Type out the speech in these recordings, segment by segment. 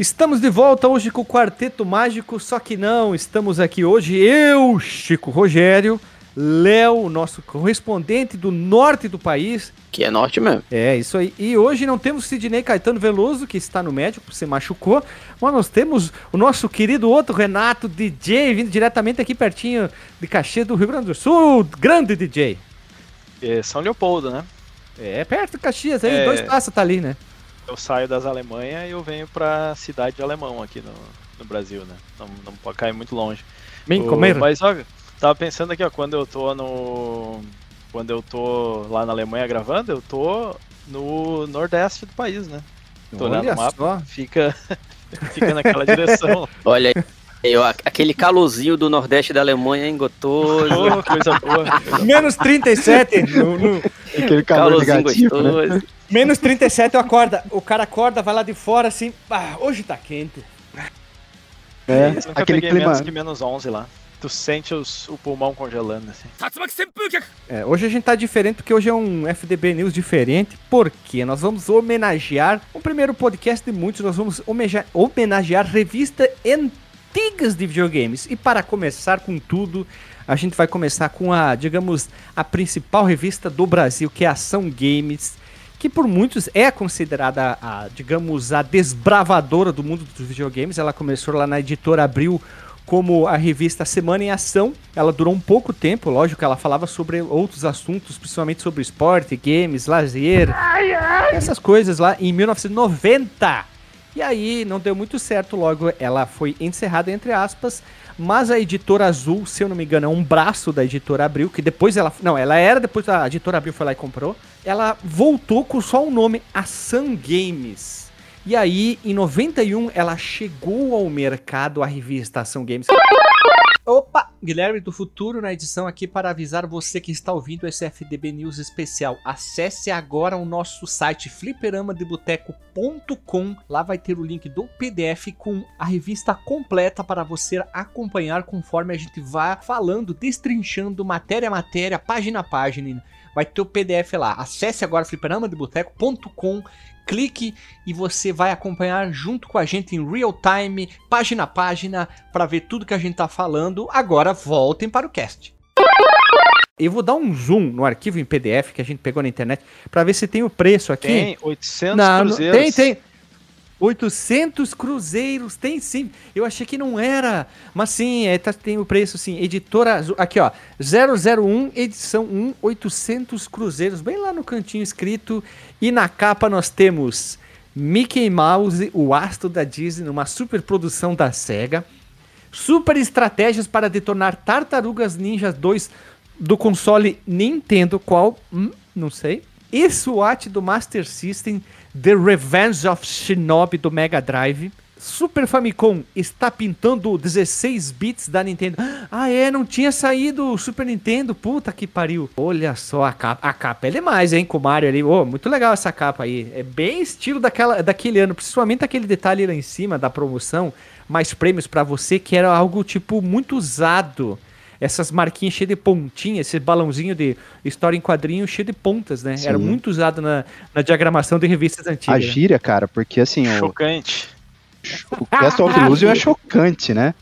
Estamos de volta hoje com o Quarteto Mágico, só que não, estamos aqui hoje eu, Chico Rogério, Léo, nosso correspondente do norte do país. Que é norte mesmo. É, isso aí. E hoje não temos Sidney Caetano Veloso, que está no médico, se machucou, mas nós temos o nosso querido outro Renato DJ, vindo diretamente aqui pertinho de Caxias do Rio Grande do Sul, grande DJ. É São Leopoldo, né? É, perto de Caxias, aí, é... dois passos tá ali, né? Eu saio das Alemanha e eu venho pra cidade de Alemão aqui no, no Brasil, né? Não, não pode cair muito longe. Bem, o, mas, ó, tava pensando aqui, ó, quando eu tô no. Quando eu tô lá na Alemanha gravando, eu tô no nordeste do país, né? Tô Olha olhando o mapa, só. fica, fica naquela direção. Olha aí. Eu, aquele calorzinho do Nordeste da Alemanha, hein, gostoso. Oh, coisa boa. Menos 37 no, no... Aquele calor negativo, né? gostoso. Né? Menos 37 eu acorda. O cara acorda, vai lá de fora assim, ah, hoje tá quente. É, eu aquele peguei clima... menos que menos 11 lá. Tu sente os, o pulmão congelando assim. É, hoje a gente tá diferente porque hoje é um FDB News diferente, porque nós vamos homenagear o primeiro podcast de muitos, nós vamos homenagear, homenagear revista antigas de videogames. E para começar com tudo, a gente vai começar com a, digamos, a principal revista do Brasil, que é a Ação Games que por muitos é considerada a, digamos, a desbravadora do mundo dos videogames. Ela começou lá na editora Abril como a revista Semana em Ação. Ela durou um pouco tempo, lógico, ela falava sobre outros assuntos, principalmente sobre esporte, games, lazer, ai, ai. essas coisas lá em 1990. E aí não deu muito certo, logo ela foi encerrada entre aspas, mas a editora Azul, se eu não me engano, é um braço da editora Abril, que depois ela. Não, ela era, depois a editora Abril foi lá e comprou. Ela voltou com só o nome Ação Games. E aí, em 91, ela chegou ao mercado a revista Ação Games. Opa! Guilherme do Futuro na edição aqui para avisar você que está ouvindo esse FDB News especial. Acesse agora o nosso site fliperamadeboteco.com. Lá vai ter o link do PDF com a revista completa para você acompanhar conforme a gente vá falando, destrinchando matéria a matéria, página a página. Vai ter o PDF lá. Acesse agora fliperamadeboteco.com clique e você vai acompanhar junto com a gente em real time, página a página, para ver tudo que a gente tá falando. Agora voltem para o cast. Eu vou dar um zoom no arquivo em PDF que a gente pegou na internet para ver se tem o preço aqui. Tem 800 não, cruzeiros. Tem, tem. 800 cruzeiros, tem sim. Eu achei que não era, mas sim, é, tá, tem o preço sim. Editora Azul, aqui ó, 001, edição 1, 800 cruzeiros, bem lá no cantinho escrito. E na capa nós temos Mickey Mouse, o astro da Disney, uma super produção da SEGA. Super estratégias para detonar Tartarugas Ninja 2 do console Nintendo, qual? Hum, não sei. E SWAT do Master System The Revenge of Shinobi do Mega Drive. Super Famicom está pintando 16 bits da Nintendo. Ah, é, não tinha saído o Super Nintendo. Puta que pariu. Olha só a capa. A capa é demais, hein, com o Mario ali. Oh, muito legal essa capa aí. É bem estilo daquela, daquele ano, principalmente aquele detalhe lá em cima da promoção. Mais prêmios para você, que era algo tipo muito usado essas marquinhas cheias de pontinhas, esse balãozinho de história em quadrinho cheio de pontas, né? Sim. Era muito usado na, na diagramação de revistas antigas. A gíria, cara, porque assim. Chocante. O, o Cast of Illusion é chocante, né?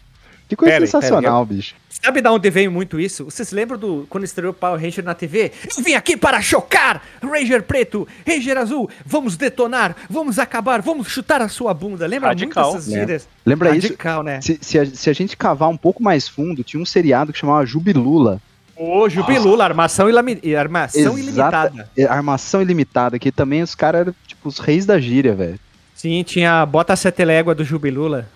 Que coisa pera, sensacional, pera, eu... bicho. Sabe de onde veio muito isso? Vocês lembram do quando estreou o Power Ranger na TV? Eu vim aqui para chocar! Ranger preto, Ranger azul, vamos detonar, vamos acabar, vamos chutar a sua bunda. Lembra Radical. muito essas gírias? Lembra Radical, isso? né? Se, se, a, se a gente cavar um pouco mais fundo, tinha um seriado que chamava Jubilula. Ô, Jubilula, armação, ilami... armação ilimitada. É, armação ilimitada, que também os caras eram tipo os reis da gíria, velho. Sim, tinha a bota sete légua do Jubilula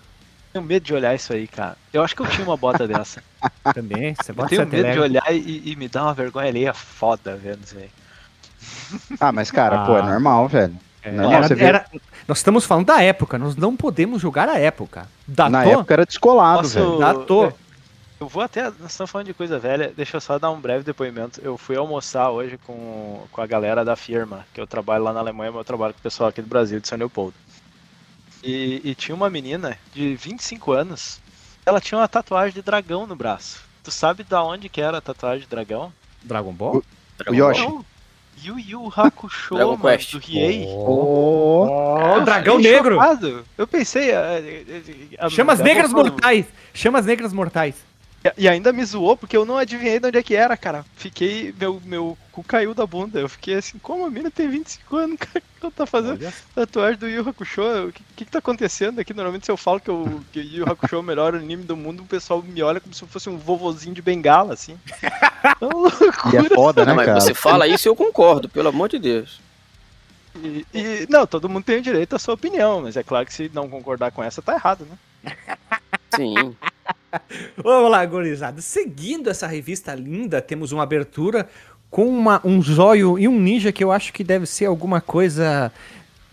tenho medo de olhar isso aí, cara. Eu acho que eu tinha uma bota dessa. Também? Você bota eu tenho medo de olhar e, e, me dar uma vergonha alheia foda vendo isso aí. Ah, mas cara, ah. pô, é ah. normal, velho. É, normal, era, vê... era, nós estamos falando da época, nós não podemos julgar a época. Datou? Na época era descolado, Posso... velho. Datou. Eu vou até. Nós estamos falando de coisa velha, deixa eu só dar um breve depoimento. Eu fui almoçar hoje com, com a galera da firma, que eu trabalho lá na Alemanha, mas eu trabalho com o pessoal aqui do Brasil, de São Leopoldo. E, e, tinha uma menina de 25 anos. Ela tinha uma tatuagem de dragão no braço. Tu sabe da onde que era a tatuagem de dragão? Dragon Ball? O, o Yoshi. Não. Yu Yu Hakusho, Dragon mano, Quest. do Riei. Oh, Ó, o dragão fiquei negro. chocado. Eu pensei. é, é, é, Chamas a- negras a- mortais. Chamas negras mortais. E ainda me zoou porque eu não adivinhei de onde é que era, cara. Fiquei. Meu, meu cu caiu da bunda. Eu fiquei assim, como a mina tem 25 anos, cara? O que ela tá fazendo? Olha. Tatuagem do Yu Hakusho, o que, que que tá acontecendo aqui? Normalmente se eu falo que, eu, que o Yu Hakusho é o melhor anime do mundo, o pessoal me olha como se eu fosse um vovozinho de bengala, assim. É uma e é loucura. foda, né, Não, mas cara? você fala isso e eu concordo, pelo amor de Deus. E, e- não, todo mundo tem o direito à sua opinião, mas é claro que se não concordar com essa, tá errado, né? Sim. Vamos lá, gorizada. Seguindo essa revista linda, temos uma abertura com uma- um zóio e um ninja que eu acho que deve ser alguma coisa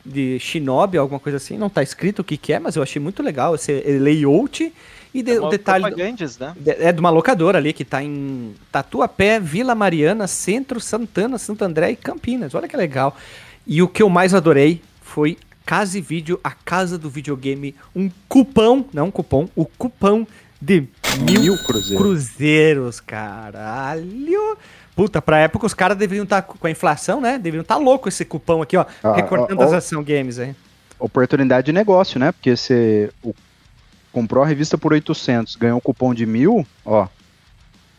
de shinobi, alguma coisa assim. Não tá escrito o que, que é, mas eu achei muito legal esse layout. E de- É o detalhe né? é de uma locadora ali que tá em Tatuapé, Vila Mariana, Centro, Santana, Santo André e Campinas. Olha que legal. E o que eu mais adorei foi Casa e Vídeo, a casa do videogame, um cupão, não um cupom, o cupão de mil, Mil cruzeiros. cruzeiros, caralho. Puta, pra época os caras deveriam estar com a inflação, né? Deveriam estar louco esse cupão aqui, ó, Ah, recortando ó, as ação games aí. Oportunidade de negócio, né? Porque você o- comprou a revista por 800, ganhou um cupom de mil, ó.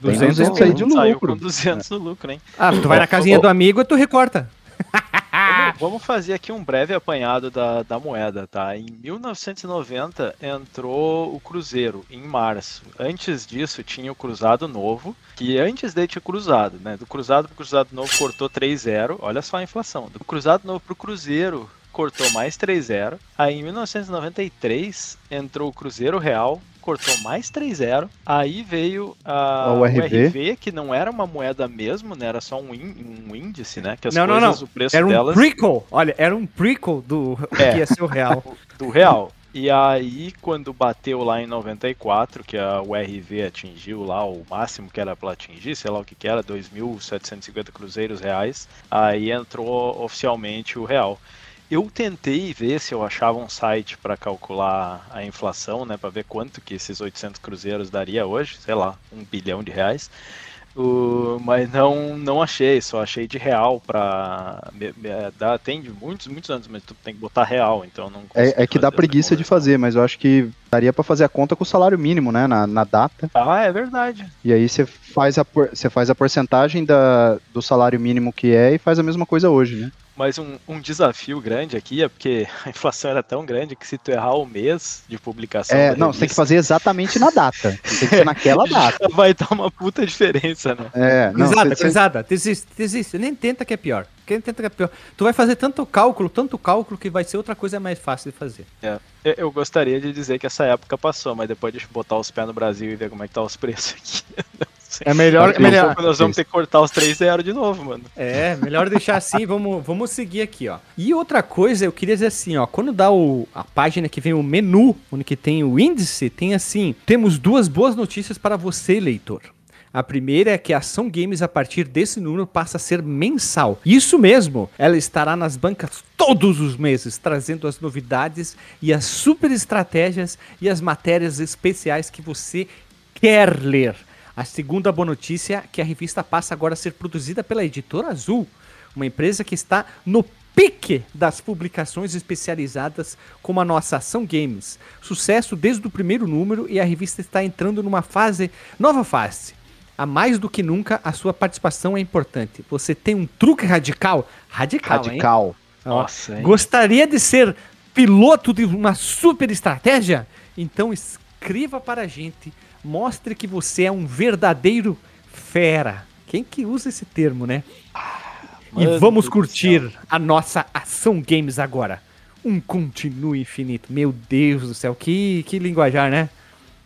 Tem 200 200 aí de Saiu lucro. com 200 no lucro, hein? Ah, tu vai na casinha do amigo e tu recorta. Vamos, vamos fazer aqui um breve apanhado da, da moeda, tá? Em 1990 entrou o Cruzeiro, em março. Antes disso tinha o Cruzado Novo, que antes dele tinha Cruzado, né? Do Cruzado pro Cruzado Novo cortou 3-0, olha só a inflação. Do Cruzado Novo pro Cruzeiro cortou mais 3-0. Aí em 1993 entrou o Cruzeiro Real, cortou mais 3-0. Aí veio a, o URV. RV, que não era uma moeda mesmo, né? Era só um, ín- um índice, né? Que as Não, não, coisas, não. o preço Era um delas prequel, olha, era um prequel do É. que ia ser o real. do real. E aí, quando bateu lá em 94, que a URV atingiu lá o máximo que era para atingir, sei lá o que que era, 2.750 cruzeiros reais, aí entrou oficialmente o real. Eu tentei ver se eu achava um site para calcular a inflação, né, para ver quanto que esses 800 cruzeiros daria hoje, sei lá, um bilhão de reais. O- mas não, não achei, só achei de real me- é, dá, tem de muitos, muitos anos, mas tu tem que botar real, então não É, é que dá preguiça de fazer, mas eu acho que daria pra fazer a conta com o salário mínimo, né? Na, na data. Ah, é verdade. E aí você faz a, você faz a porcentagem da, do salário mínimo que é e faz a mesma coisa hoje, né? Mas um, um desafio grande aqui é porque a inflação era tão grande que se tu errar o mês de publicação. É, não, você tem que revista, fazer exatamente na data. Tem que ser naquela data. Vai dar uma puta diferença, né? É, não, Cruzada, você- cruzada, desiste, desiste. Nem tenta que é pior. Quem tenta que é pior. Tu vai fazer tanto cálculo, tanto cálculo, que vai ser outra coisa mais fácil de fazer. Eu, eu gostaria de dizer que essa época passou, mas depois de botar os pés no Brasil e ver como é que tá os preços aqui. É melhor, é melhor. Nós vamos ter que cortar os 3 0 de novo, mano. É, melhor deixar assim, vamos, vamos seguir aqui, ó. E outra coisa, eu queria dizer assim, ó, quando dá o, a página que vem o menu, onde que tem o índice, tem assim, temos duas boas notícias para você, leitor. A primeira é que a Ação Games, a partir desse número, passa a ser mensal. Isso mesmo, ela estará nas bancas todos os meses, trazendo as novidades e as super estratégias e as matérias especiais que você quer ler. A segunda boa notícia é que a revista passa agora a ser produzida pela Editora Azul, uma empresa que está no pique das publicações especializadas como a nossa Ação Games. Sucesso desde o primeiro número e a revista está entrando numa fase, nova fase. A mais do que nunca, a sua participação é importante. Você tem um truque radical? Radical, hein? radical. Ó, Nossa, hein? Gostaria de ser piloto de uma super estratégia? Então escreva para a gente, mostre que você é um verdadeiro fera. Quem que usa esse termo, né? e Mano vamos curtir a nossa ação games agora. Um continue infinito. Meu Deus do céu, que, que linguajar, né?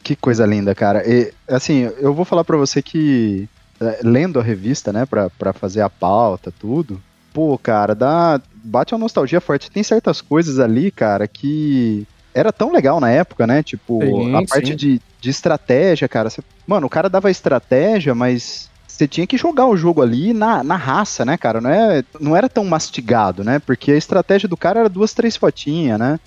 Que coisa linda, cara. E, assim, eu vou falar pra você que, é, lendo a revista, né, pra, pra fazer a pauta, tudo, pô, cara, dá, bate uma nostalgia forte. Tem certas coisas ali, cara, que era tão legal na época, né? Tipo, Sim, a parte sim. de, de estratégia, cara. Você- mano, o cara dava estratégia, mas você tinha que jogar o jogo ali na, na raça, né, cara? Não, é, não era tão mastigado, né? Porque a estratégia do cara era duas, três fotinhas, né?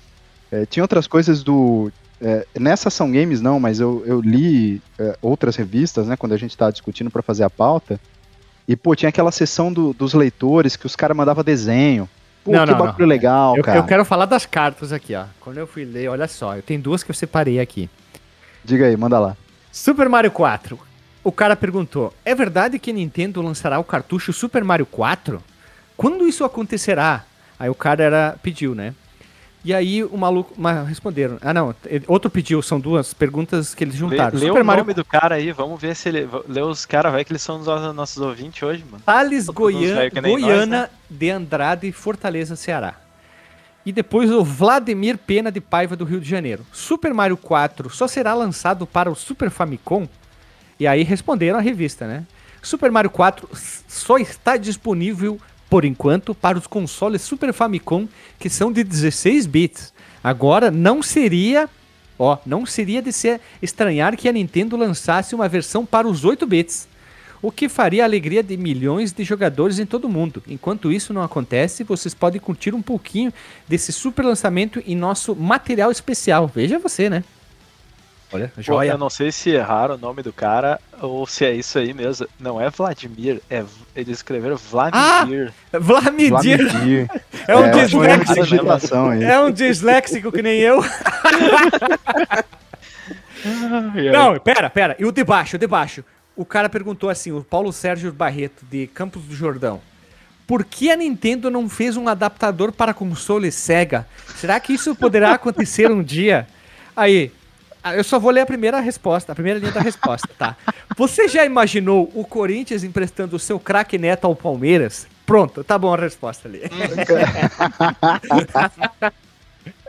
É, tinha outras coisas do. é, nessa Ação Games não, mas eu, eu li é, outras revistas, né? Quando a gente tava discutindo para fazer a pauta. E, pô, tinha aquela sessão do- dos leitores que os caras mandavam desenho. Pô, Não, que não, bagulho não. legal, Eu, cara. eu quero falar das cartas aqui, ó. Quando eu fui ler, olha só, eu tenho duas que eu separei aqui. Diga aí, manda lá. Super Mario 4. O cara perguntou: É verdade que a Nintendo lançará o cartucho Super Mario 4? Quando isso acontecerá? Aí o cara era, pediu, né? E aí o maluco. Mas responderam. Ah, não. Outro pediu, são duas perguntas que eles Lê, juntaram. lê Super o Mario nome do cara aí, vamos ver se ele. Lê os caras, vai que eles são os nossos ouvintes hoje, mano. Thales Goian- nem nós, Goiana né? de Andrade, Fortaleza, Ceará. E depois o Vladimir Pena de Paiva do Rio de Janeiro. Super Mario 4 só será lançado para o Super Famicom? E aí responderam a revista, né? Super Mario 4 s- só está disponível por enquanto para os consoles Super Famicom que são de 16 bits. Agora não seria, ó, não seria de se estranhar que a Nintendo lançasse uma versão para os 8 bits o que faria a alegria de milhões de jogadores em todo o mundo. Enquanto isso não acontece, vocês podem curtir um pouquinho desse super lançamento em nosso material especial. Veja você, né? Olha, Pô, joia. eu não sei se erraram o nome do cara ou se é isso aí mesmo. Não é Vladimir, é eles escreveram Vladimir. Vladimir Vladimir. é um É, disléxico. É um disléxico que nem eu. Não, pera, pera. E o de baixo, o de baixo. O cara perguntou assim, o Paulo Sérgio Barreto, de Campos do Jordão. Por que a Nintendo não fez um adaptador para console Sega? Será que isso poderá acontecer um dia? Aí, ah, eu só vou ler a primeira resposta, a primeira linha da resposta, tá? Você já imaginou o Corinthians emprestando o seu craque neto ao Palmeiras? Pronto, tá bom a resposta ali.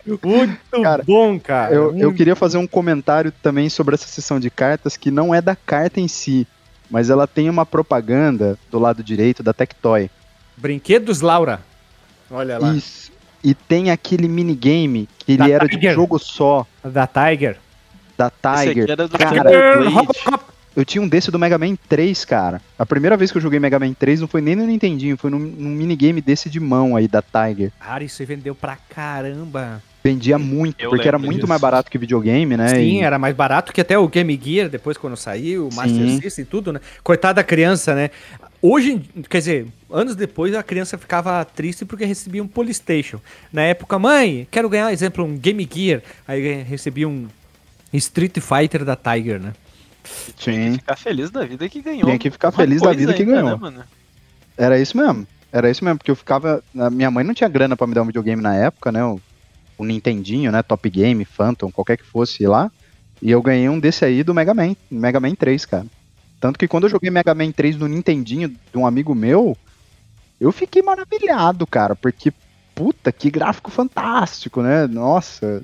Muito Cara, bom, cara. Eu, eu muito queria fazer um comentário também sobre essa sessão de cartas que não é da carta em si, mas ela tem uma propaganda do lado direito da Tectoy. Brinquedos Laura. Olha lá. Isso. E tem aquele minigame que ele Da era de Tiger. um jogo só, Da Tiger. da Esse Tiger. aqui era do Cara. Robocop. eu tinha um desse do Mega Man 3, cara. A primeira vez que eu joguei Mega Man 3 não foi nem no Nintendinho, foi num, num minigame desse de mão aí da Tiger. Cara, isso aí vendeu pra caramba. Vendia muito, Eu porque era muito disso. mais barato que videogame, né? Sim, E- era mais barato que até o Game Gear, depois quando saiu, o Master Sim. System e tudo, né? Coitada da criança, né? Hoje, quer dizer, anos depois a criança ficava triste porque recebia um Polystation. Na época, mãe, quero ganhar, exemplo, um Game Gear. Aí recebia um Street Fighter da Tiger, né? Tinha Sim. que ficar feliz da vida que ganhou. Tinha que ficar feliz da vida que ainda, ganhou. né, mano? Era isso mesmo. Era isso mesmo, porque eu ficava. Minha mãe não tinha grana pra me dar um videogame na época, né? O, o Nintendinho, né? Top Game, Phantom, qualquer que fosse lá. E eu ganhei um desse aí do Mega Man, Mega Man 3, cara. Tanto que quando eu joguei Mega Man 3 no Nintendinho de um amigo meu, eu fiquei maravilhado, cara, porque puta, que gráfico fantástico, né? Nossa.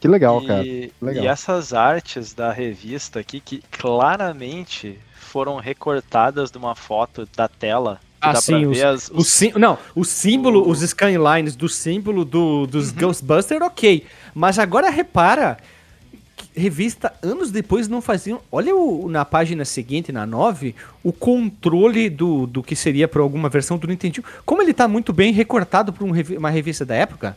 Que legal, cara. E, Legal. e essas artes da revista aqui, que claramente foram recortadas de uma foto da tela. Ah, dá sim, os- as, O sim, não, o símbolo, os skylines do símbolo do, dos Ghostbusters, ok. Mas agora repara, revista anos depois não faziam. Olha o, na página seguinte, na 9, o controle do, do que seria para alguma versão do Nintendo. Como ele tá muito bem recortado por um uma revista da época.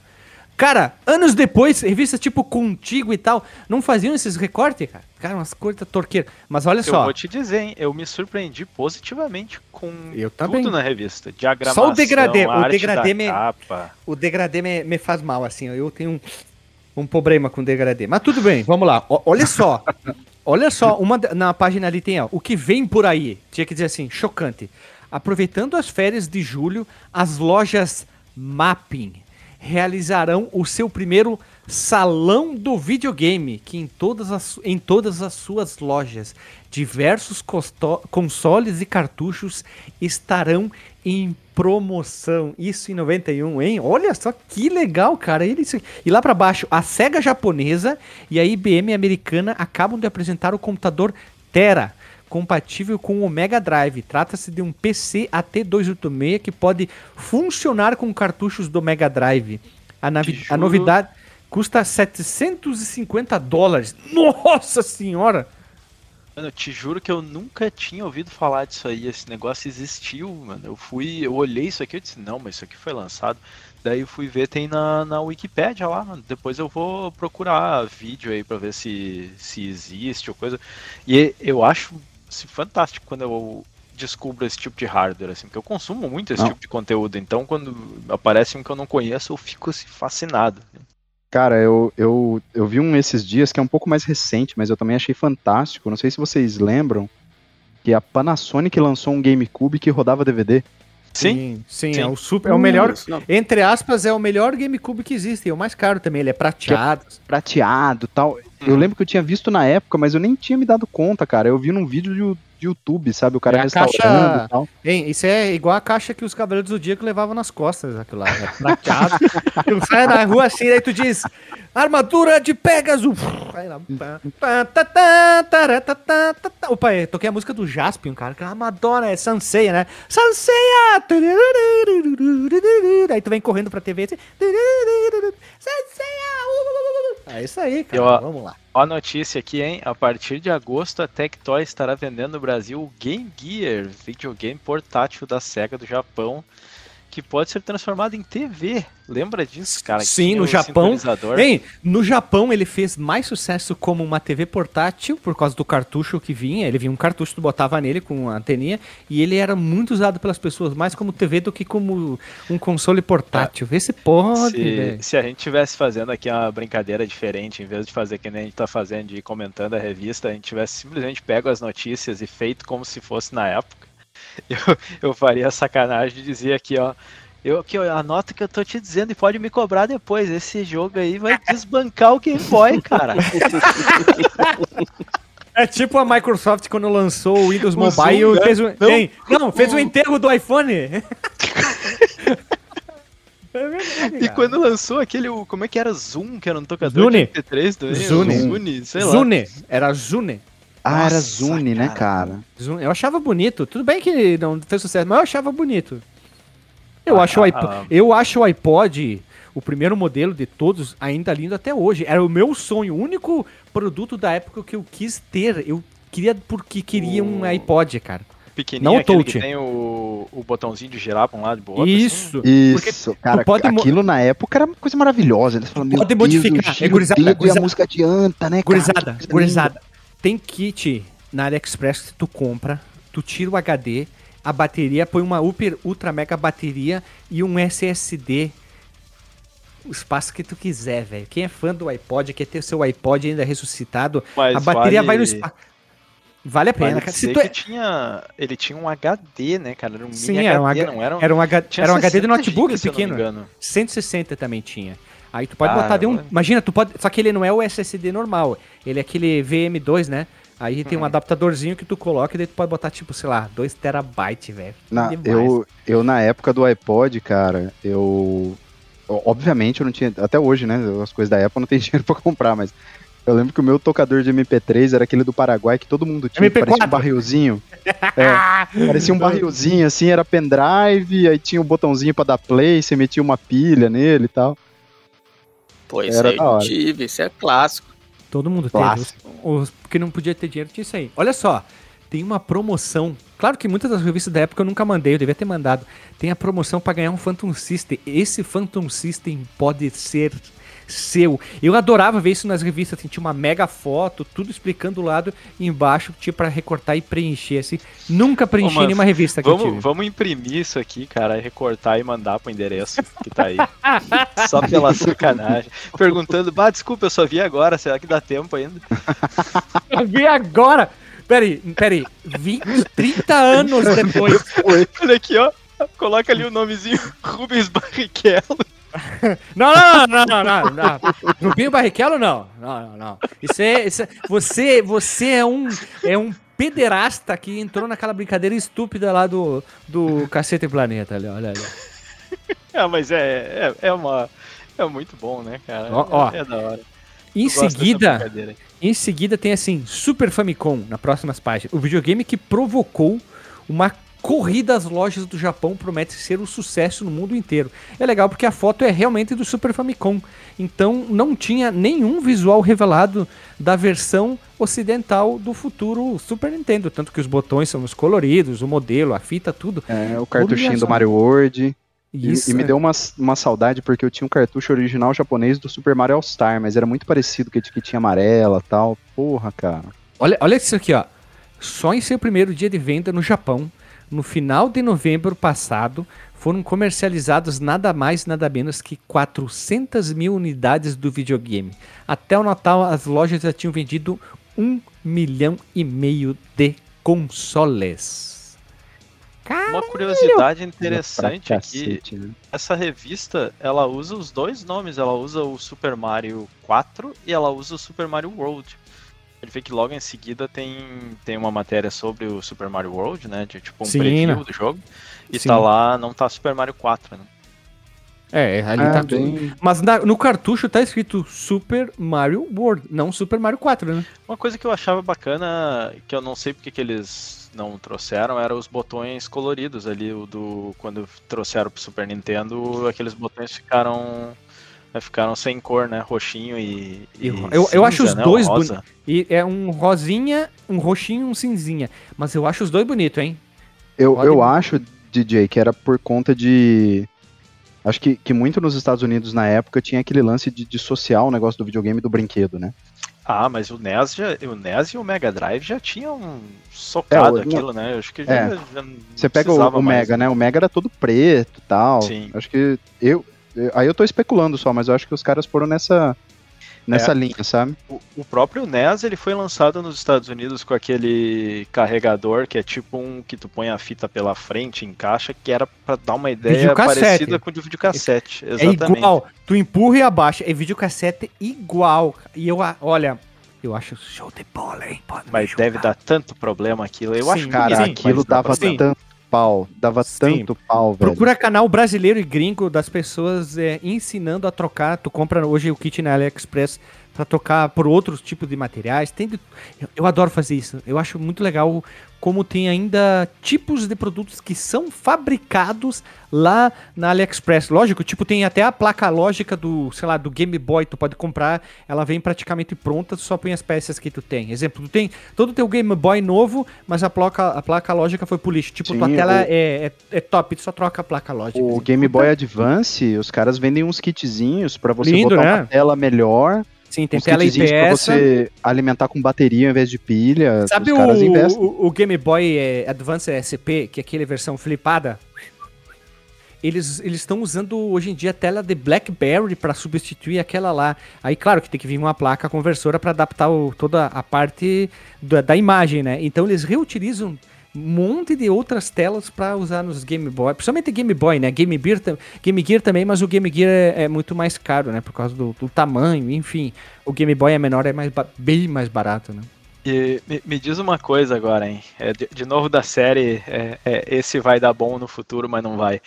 Cara, anos depois, revistas tipo Contigo e tal, não faziam esses recortes, cara. Cara, umas coisas torqueiras. Mas olha Eu só. vou te dizer, hein, eu me surpreendi positivamente com Eu tudo também. na revista. Diagramação, Só o degradê, o degradê me- capa. o degradê me, me faz mal, assim, eu tenho um, um problema com degradê. Mas tudo bem, vamos lá. O- olha só. Olha só, uma na página ali tem, ó, o que vem por aí. Tinha que dizer assim, chocante. Aproveitando as férias de julho, as lojas Mapping realizarão o seu primeiro salão do videogame, que em todas as, em todas as suas lojas, diversos consoles e cartuchos estarão em promoção. Isso em 91, hein? Olha só que legal, cara. E lá pra baixo, a SEGA japonesa e a IBM americana acabam de apresentar o computador Tera, compatível com o Mega Drive. Trata-se de um PC AT286 que pode funcionar com cartuchos do Mega Drive. A, a novidade custa 750 dólares. Nossa senhora! Mano, eu te juro que eu nunca tinha ouvido falar disso aí. Esse negócio existiu, mano. Eu fui, eu olhei isso aqui e disse, não, mas isso aqui foi lançado. Daí eu fui ver, tem na, na Wikipédia lá, mano. Depois eu vou procurar vídeo aí pra ver se, se existe ou coisa. E eu acho assim, fantástico quando eu descubro esse tipo de hardware, assim, porque eu consumo muito esse Não. tipo de conteúdo, então quando aparece um que eu não conheço, eu fico assim, fascinado. Cara, eu, eu, eu vi um esses dias que é um pouco mais recente, mas eu também achei fantástico. Não sei se vocês lembram que a Panasonic lançou um GameCube que rodava DVD. Sim, sim, Sim. é o super, é o melhor, Não. entre aspas, é o melhor GameCube que existe, é o mais caro também, ele é prateado. prateado e tal. Eu Uhum. lembro que eu tinha visto na época, mas eu nem tinha me dado conta, cara. Eu vi num vídeo de, YouTube, sabe? O cara É restaurando caixa- e tal. Hein, isso é igual a caixa que os Cavaleiros do Zodíaco levavam nas costas, aquilo lá, é prateado. tu sai na rua assim, aí tu diz, armadura de Pegasus. Aí lá, pá, tá, tá, tá, tá, tá, tá. Opa, eu toquei a música do Jaspion, cara, que é uma Madonna, é Sanseia, né? Sanseia! Aí tu vem correndo pra TV assim, Sanseia! É isso aí, cara, vamos lá. Ó a notícia aqui, hein? A partir de agosto, a Tectoy estará vendendo no Brasil o Game Gear, videogame portátil da SEGA do Japão, que pode ser transformado em TV. Lembra disso, cara? Sim, no Japão. Hein, no Japão ele fez mais sucesso como uma TV portátil por causa do cartucho que vinha. Ele vinha um cartucho, tu botava nele com uma anteninha e ele era muito usado pelas pessoas mais como TV do que como um console portátil. Vê se pode, Se, se a gente tivesse fazendo aqui uma brincadeira diferente, em vez de fazer que nem a gente tá fazendo de ir comentando a revista, a gente tivesse simplesmente pego as notícias e feito como se fosse na época, eu, eu faria a sacanagem de dizer aqui, ó. Eu aqui, ó, anota que eu tô te dizendo e pode me cobrar depois. Esse jogo aí vai desbancar o Game Boy, cara. É tipo a Microsoft quando lançou o Windows O Mobile Zoom, né? fez o, Não, Hein, não, fez o o- enterro do iPhone. É verdade, E cara. quando lançou aquele, como é que era? Zoom, que era um tocador Zune. de MP3 também? Zune. Zune, sei lá. Zune, era Zune. Ah, era Nossa, Zune, né, cara? Zoom. Eu achava bonito. Tudo bem que não fez sucesso, mas eu achava bonito. Eu, Ah, acho, o iPod, ah. eu acho o iPod, o primeiro modelo de todos, ainda lindo até hoje. Era o meu sonho, o único produto da época que eu quis ter. Eu queria porque queria um iPod, cara. Pequenininho, Não aquele touch. que tem o, o botãozinho de girar pra um lado e pro outro. assim. Isso. Isso, cara, pode aquilo na época era uma coisa maravilhosa. Eles falam, Pode Deus, modificar. eu É, gurizada, dedo e a gurizada. música adianta, né, cara? Gurizada, coisa gurizada. Tem kit na AliExpress que tu compra, tu tira o HD, a bateria, põe uma super, ultra mega bateria e um SSD. O espaço que tu quiser, velho. Quem é fã do iPod, quer ter o seu iPod ainda ressuscitado, Mas a bateria vale- vai no espaço. Vale a pena, Vale cara. Se tu é- tinha, ele tinha um HD, né, cara? Era um Sim, era um HD, H- não era um... Era um, H- era um HD de 60 notebook gigas, pequeno. engano. 160 também tinha. Aí tu pode Ah, botar de um. Imagina, tu pode. Só que ele não é o SSD normal. Ele é aquele VM2, né? Aí tem um Uhum. adaptadorzinho que tu coloca e daí tu pode botar, tipo, sei lá, 2 terabytes, velho. Eu, eu, na época do iPod, cara, eu. Obviamente eu não tinha. Até hoje, né? As coisas da Apple eu não tem dinheiro pra comprar, mas. Eu lembro que o meu tocador de MP3 era aquele do Paraguai que todo mundo tinha, MP4. parecia um barrilzinho. É, parecia um barrilzinho, assim, era pendrive, aí tinha um botãozinho pra dar play, você metia uma pilha nele e tal. Pô, isso Era aí da eu tive, isso é clássico. Todo mundo teve. Os, Clássico. os que não podia ter dinheiro tinha isso aí. Olha só, tem uma promoção. Claro que muitas das revistas da época eu nunca mandei, eu devia ter mandado. Tem a promoção pra ganhar um Phantom System. Esse Phantom System pode ser seu. Eu adorava ver isso nas revistas, assim, tinha uma mega foto, tudo explicando do lado e embaixo, tinha pra recortar e preencher, assim. Nunca preenchi mas nenhuma revista que eu Vamos, tive. vamos imprimir isso aqui, cara, recortar e mandar pro endereço que tá aí. Só pela sacanagem. Perguntando, bah, desculpa, eu só vi agora, será que dá tempo ainda? Eu vi agora! Peraí, peraí, 20, 30 anos depois. Olha aqui, ó. Coloca ali o nomezinho Rubens Barrichello. Não, não, não, não, não, não. Rubinho Barrichello, não. Não, não, não. Isso é. Isso é- você, você é um. É um pederasta que entrou naquela brincadeira estúpida lá do, do Cacete Planeta. Ali, olha ali. Ah, mas é, é, é uma. É muito bom, né, cara? Ó, ó. É, é da hora. Em seguida, em seguida tem assim, Super Famicom, nas próximas páginas. O videogame que provocou uma corrida às lojas do Japão promete ser um sucesso no mundo inteiro. É legal porque a foto é realmente do Super Famicom. Então não tinha nenhum visual revelado da versão ocidental do futuro Super Nintendo. Tanto que os botões são os coloridos, o modelo, a fita, tudo. É, o cartuchinho do Mario World. E, Isso e me é- deu uma, uma saudade porque eu tinha um cartucho original japonês do Super Mario All Star, mas era muito parecido com a etiquetinha amarela e tal. Porra, cara. Olha, olha isso aqui, ó. Só em seu primeiro dia de venda no Japão, no final de novembro passado, foram comercializados nada mais nada menos que 400 mil unidades do videogame. Até o Natal, as lojas já tinham vendido um milhão e meio de consoles. Uma curiosidade interessante cacete, né? essa revista, ela usa os dois nomes, ela usa o Super Mario 4 e ela usa o Super Mario World. Ele vê que logo em seguida tem, tem uma matéria sobre o Super Mario World, né, de tipo um Sim, preview né? do jogo, e Sim. tá lá, não tá Super Mario 4, né. É, ali Ah, tá bem- Mas na- no cartucho tá escrito Super Mario World, não Super Mario 4, né? Uma coisa que eu achava bacana, que eu não sei porque que eles não trouxeram, eram os botões coloridos ali, o do quando trouxeram pro Super Nintendo, aqueles botões ficaram ficaram sem cor, né, roxinho e, e Eu- eu- eu acho os né, dois rosa. E é um rosinha, um roxinho e um cinzinha. Mas eu acho os dois bonitos, hein? Eu, Pode- eu acho, DJ, que era por conta de. Acho que, que muito nos Estados Unidos na época tinha aquele lance de dissociar o negócio do videogame e do brinquedo, né? Ah, mas o NES, já, o NES e o Mega Drive já tinham socado É, o- aquilo, né? Eu acho que já, É. já não Você pega o, o mais, Mega, né? O Mega era todo preto e tal. Sim. Acho que eu- Aí eu tô especulando só, mas eu acho que os caras foram nessa. Nessa É. linha, sabe? O, o próprio NES ele foi lançado nos Estados Unidos com aquele carregador que é tipo um que tu põe a fita pela frente, encaixa, que era pra dar uma ideia parecida com o de videocassete. Exatamente. É igual. Tu empurra e abaixa. É videocassete igual. E eu, olha, eu acho show de bola, hein? Pode Mas deve dar tanto problema aquilo. Eu Sim, acho Cara, Sim, bonito, aquilo dava Sim. tanto pau. Dava Sim. tanto pau, velho. Procura canal brasileiro e gringo das pessoas é, ensinando a trocar. Tu compra hoje o kit na AliExpress pra trocar por outros tipos de materiais. Tem de- eu, eu adoro fazer isso. Eu acho muito legal como tem ainda tipos de produtos que são fabricados lá na AliExpress. Lógico, tipo, tem até a placa lógica do, sei lá, do Game Boy, tu pode comprar, ela vem praticamente pronta, tu só põe as peças que tu tem. Exemplo, tu tem todo o teu Game Boy novo, mas a placa, a placa lógica foi pro lixo. Tipo, tua Sim, tela o- é, é, é top, tu só troca a placa lógica. O assim. Game Boy Advance, os caras vendem uns kitzinhos pra você Lindo, botar né? uma tela melhor. Sim, tem uns tela kitzinhos pra IPS. você alimentar com bateria ao invés de pilha. Sabe o, o, o Game Boy é, Advance SP, que é aquele versão flipada? Eles eles estão usando hoje em dia a tela de BlackBerry para substituir aquela lá. Aí, claro que tem que vir uma placa conversora para adaptar o- toda a parte da, da imagem, né? Então eles reutilizam um monte de outras telas para usar nos Game Boy, principalmente Game Boy, né? Game Gear, Game Gear também, mas o Game Gear é, é muito mais caro, né? Por causa do, do tamanho, enfim. O Game Boy é menor, é mais bem mais barato, né? E me, me diz uma coisa agora, hein? É, de, de novo da série, é, é, esse vai dar bom no futuro, mas não vai.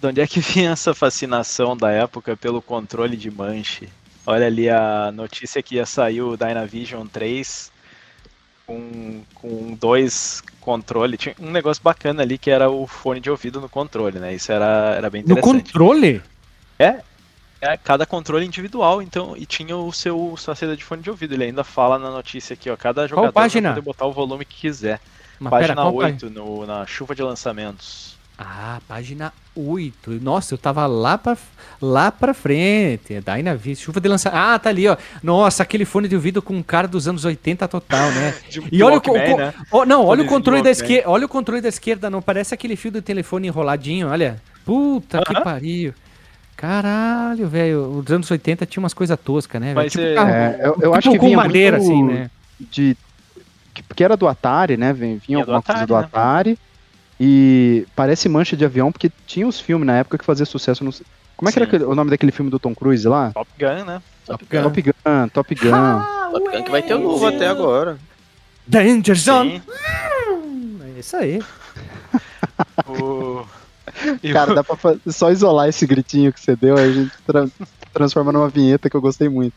De onde é que vinha essa fascinação da época pelo controle de manche? Olha ali a notícia que ia sair o Dynavision 3 com, com dois controles. Tinha um negócio bacana ali que era o fone de ouvido no controle, né? Isso era, era bem No interessante. controle? É, cada controle individual, então, e tinha o seu sua saída de fone de ouvido. Ele ainda fala na notícia aqui, ó, cada jogador poder botar o volume que quiser. Mas página página? 8, no, na chuva de lançamentos. Ah, página 8. Nossa, eu tava lá pra, lá pra frente. É Dynavision, chuva de lançamento. Ah, tá ali, ó. Nossa, aquele fone de ouvido com um cara dos anos 80 total, né? De, E olha o, co- co- né? não, olha o controle da esquerda, olha o controle da esquerda, não parece aquele fio do telefone enroladinho, olha. Puta que Aham. pariu. Caralho, velho, os anos 80 tinha umas coisas toscas, né? Mas Tipo é- carro- É, eu, eu tipo acho que com vinha madeira, muito assim, né? de que- porque era do Atari, né? Vinha, vinha do alguma coisa Atari, do né? E parece mancha de avião, porque tinha os filmes na época que fazia sucesso no. Como é que era Sim. o nome daquele filme do Tom Cruise lá? Top Gun, né? Top Gun. Top Gun, Top Gun. Top Gun que vai ter o novo até agora. Danger Zone. Sim. É isso aí. O... Cara, dá pra só isolar esse gritinho que você deu, aí a gente tra- transforma numa vinheta que eu gostei muito.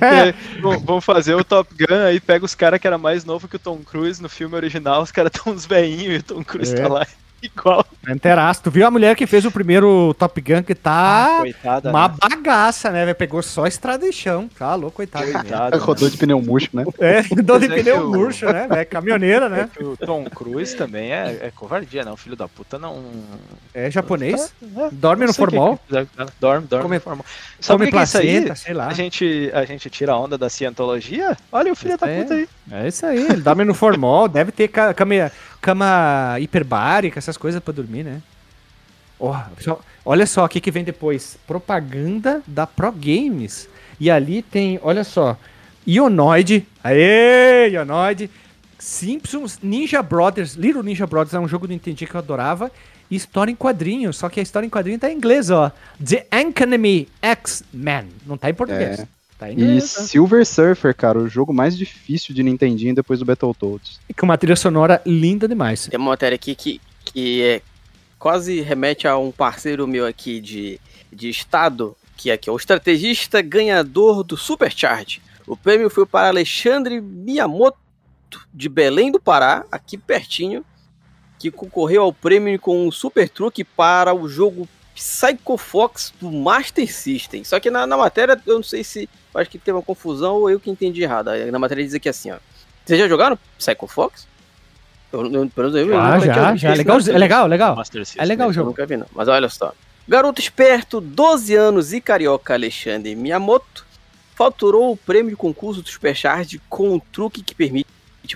É, vão- vão fazer o Top Gun, aí pega os caras que era mais novo que o Tom Cruise no filme original, os caras tão uns veinhos e o Tom Cruise É. tá lá igual. Inteiraço. Tu viu a mulher que fez o primeiro Top Gun que tá coitada. uma né? bagaça, né? Pegou só estrada e chão. Tá louco, coitado. Coitada, né? Rodou de pneu murcho, né? É, dor de Mas é pneu o- murcho, né? velho? Caminhoneira, É né? que o Tom Cruise também é, é covardia, né? O filho da puta não. É japonês. É, Dorme não no o que formol. que- Dorme, dorme Come- no formol. Sabe o Come que, que é isso aí? placenta, sei lá. A gente, a gente tira a onda da cientologia? Olha o filho da É. puta aí. É isso aí, ele dorme no formol, deve ter came- cama hiperbárica, essas coisas pra dormir, né? Ó, pessoal, olha só o que, que vem depois. Propaganda da Pro Games. E ali tem, olha só, Ionoid. Aê, Ionoid. Simpsons, Ninja Brothers. Little Ninja Brothers é um jogo do Nintendo que eu adorava. E história em quadrinhos. Só que a história em quadrinho tá em inglês, ó. The Enemy X-Men. Não tá em português. É. Tá E tá? Silver Surfer, cara, o jogo mais difícil de Nintendinho depois do Battletoads. E com uma trilha sonora linda demais. Tem uma matéria aqui que, que é, quase remete a um parceiro meu aqui de, de estado, que é aqui, ó, o estrategista ganhador do Supercharge. O prêmio foi para Alexandre Miyamoto, de Belém do Pará, aqui pertinho, que concorreu ao prêmio com um super truque para o jogo Psycho Fox do Master System. Só que na, na matéria, eu não sei se. Acho que teve uma confusão ou eu que entendi errado. Na matéria diz aqui assim, ó. Vocês já jogaram Psycho Fox? Eu, eu, pelo menos eu, eu Ah, já, visto já. esse Legal, não. é legal, legal. Master System. É legal o Eu jogo. nunca vi, não. Mas olha só. Garoto esperto, 12 anos e carioca Alexandre Miyamoto faturou o prêmio de concurso do Supercharge com um truque que permite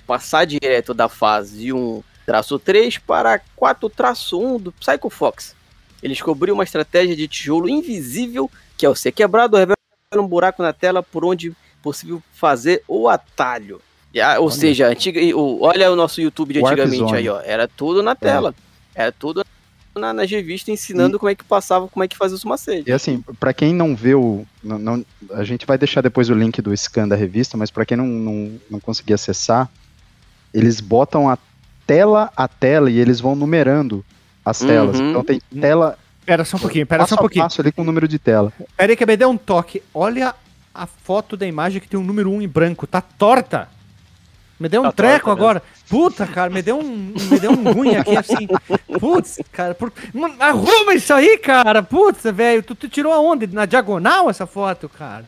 passar direto da fase 1-3 para 4-1 do Psycho Fox. Ele descobriu uma estratégia de tijolo invisível que, ao ser quebrado, revela um buraco na tela por onde é possível fazer o atalho. E, ah, ou Olha. seja, antiga, olha o nosso YouTube de antigamente aí, ó. Era tudo na tela. Era tudo na, nas revistas ensinando como é que passava, como é que fazia os macetes. E assim, pra quem não vê o. não- não- a gente vai deixar depois o link do scan da revista, mas pra quem não, não, não conseguir acessar, eles botam a tela a tela e eles vão numerando as telas. Uhum. Então tem tela. Pera só um pouquinho, pera passo só um pouquinho. passo ali com o número de tela. Pera aí que me dê um toque. Olha a foto da imagem que tem um número 1 em branco. Tá torta. Me deu um Tá treco torta agora. Puta, cara, me deu um, me deu um ruim aqui assim. Putz, cara, por... Mano, arruma isso aí, cara. Putz, velho, tu, tu tirou aonde? Na diagonal essa foto, cara?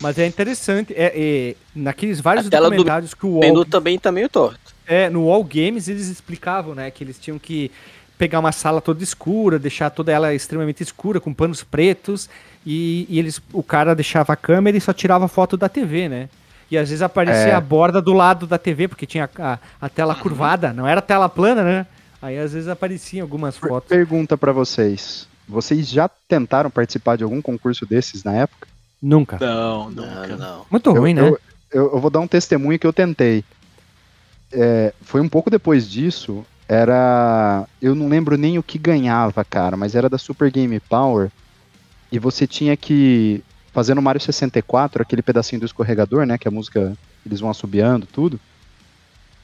Mas é interessante. É, é, naqueles vários A tela do documentários que o UOL, também tá meio torto. É, no Wall Games eles explicavam, né, que eles tinham que pegar uma sala toda escura, deixar toda ela extremamente escura, com panos pretos, e, e eles, o cara deixava a câmera e só tirava foto da TV, né? E às vezes aparecia É. a borda do lado da TV, porque tinha a, a tela curvada, não era tela plana, né? Aí às vezes apareciam algumas Per- fotos. Pergunta pra vocês. Vocês já tentaram participar de algum concurso desses na época? Nunca. Não, Não, nunca. não. Muito Eu- ruim, né? eu, eu, eu vou dar um testemunho que eu tentei. É, foi um pouco depois disso. Era. Eu não lembro nem o que ganhava, cara, mas era da Super Game Power. E você tinha que. Fazer no Mario 64, aquele pedacinho do escorregador, né? Que a música. Eles vão assobiando, tudo.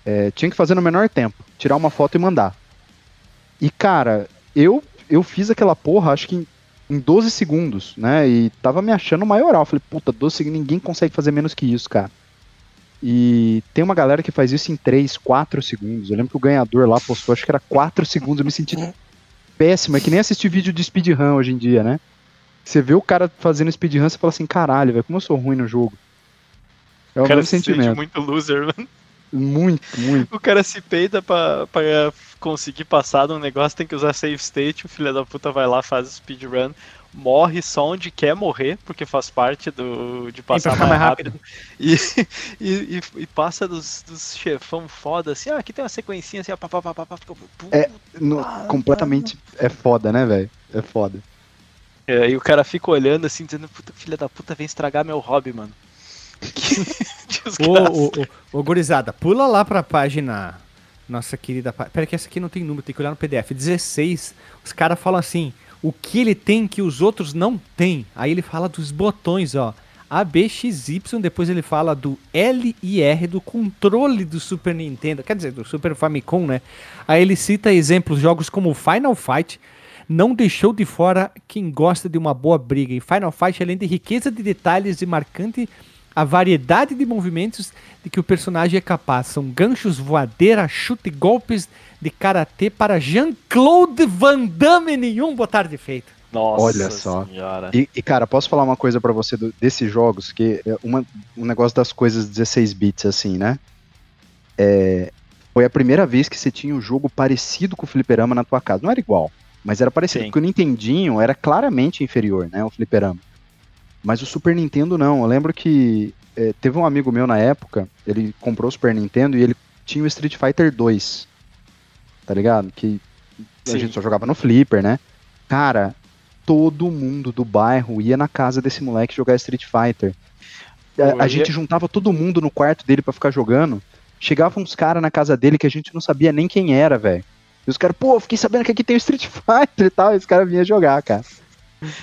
É, tinha que fazer no menor tempo. Tirar uma foto e mandar. E, cara, eu, eu fiz aquela porra, acho que em, em 12 segundos, né? E tava me achando maioral. Falei, puta, 12 segundos, ninguém consegue fazer menos que isso, cara. E tem uma galera que faz isso em 3, 4 segundos. Eu lembro que o ganhador lá postou, acho que era 4 segundos. Eu me senti péssimo. É que nem assistir vídeo de speedrun hoje em dia, né? Você vê o cara fazendo speedrun, você fala assim, caralho, velho, como eu sou ruim no jogo. É o O cara se sente sentimento. muito loser, mano. Muito, muito. O cara se peida pra, pra conseguir passar de um negócio, tem que usar save state, o filho da puta vai lá, faz o speedrun, morre só onde quer morrer, porque faz parte do, de passar mais mais rápido. E, e, e, e passa dos, dos chefão foda, assim, ah, aqui tem uma sequencinha assim, ó, pá, pá, pá, pá, pá, fica, puta. É, No- completamente é foda, né, velho? É foda. E aí o cara fica olhando assim, dizendo, puta, filha da puta, vem estragar meu hobby, mano. Que Ô, ô, ô, ô, gurizada, pula lá pra página. Nossa querida página. Pera que essa aqui não tem número, tem que olhar no PDF. 16. Os caras falam assim: o que ele tem que os outros não têm. Aí ele fala dos botões, ó. A, B, X, Y. Depois ele fala do L e R do controle do Super Nintendo. Quer dizer, do Super Famicom, né? Aí ele cita exemplos, jogos como Final Fight. Não deixou de fora quem gosta de uma boa briga. Em Final Fight, além de riqueza de detalhes e marcante a variedade de movimentos de que o personagem é capaz. São ganchos, voadeira, chute, golpes de karatê para Jean-Claude Van Damme nenhum botar defeito. Nossa Olha só. senhora. E, e, cara, posso falar uma coisa pra você do- desses jogos? Que é uma, um negócio das coisas 16 bits, assim, né? É, foi a primeira vez que você tinha um jogo parecido com o Fliperama na tua casa. Não era igual, mas era parecido. Sim. Porque o Nintendinho era claramente inferior, né? O Fliperama. Mas o Super Nintendo não. Eu lembro que é, teve um amigo meu na época, ele comprou o Super Nintendo e ele tinha o Street Fighter 2. Tá ligado? Que a Sim. gente só jogava no Flipper, né? Cara, todo mundo do bairro ia na casa desse moleque jogar Street Fighter. A, a gente juntava todo mundo no quarto dele pra ficar jogando. Chegavam uns caras na casa dele que a gente não sabia nem quem era, velho. E os caras, pô, fiquei sabendo que aqui tem o Street Fighter e tal. E os caras vinham jogar, cara.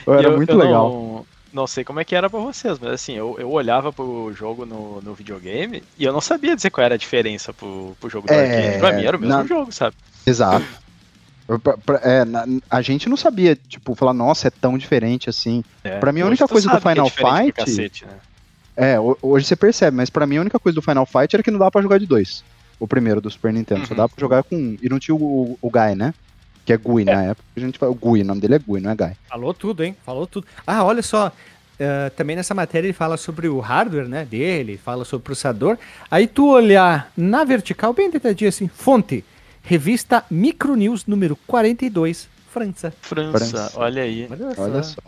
Era eu- muito eu legal. Não, não sei como é que era pra vocês, mas assim, eu, eu olhava pro jogo no, no videogame e eu não sabia dizer qual era a diferença pro, pro jogo do É, arcade. Pra mim era o mesmo na- jogo, sabe? Exato. Pra- pra- é, na- a gente não sabia, tipo, falar, nossa, é tão diferente assim. É, Pra mim, a única coisa do é Final pra Fight- cacete, né? É, ho- hoje você percebe, mas pra mim a única coisa do Final Fight era que não dava pra jogar de dois. O primeiro do Super Nintendo. Só Uhum. dava pra jogar com um. E não tinha o, o Guy, né? Que é Gui na época. A gente fala, o Gui, o nome dele é Gui, não é Guy. Falou tudo, hein? Falou tudo. Ah, olha só. eh, também nessa matéria ele fala sobre o hardware, né, dele, fala sobre o processador. Aí tu olhar na vertical, bem detalhadinho assim, fonte, revista Micronews número 42, França. França, França. olha aí. Olha só. Olha só.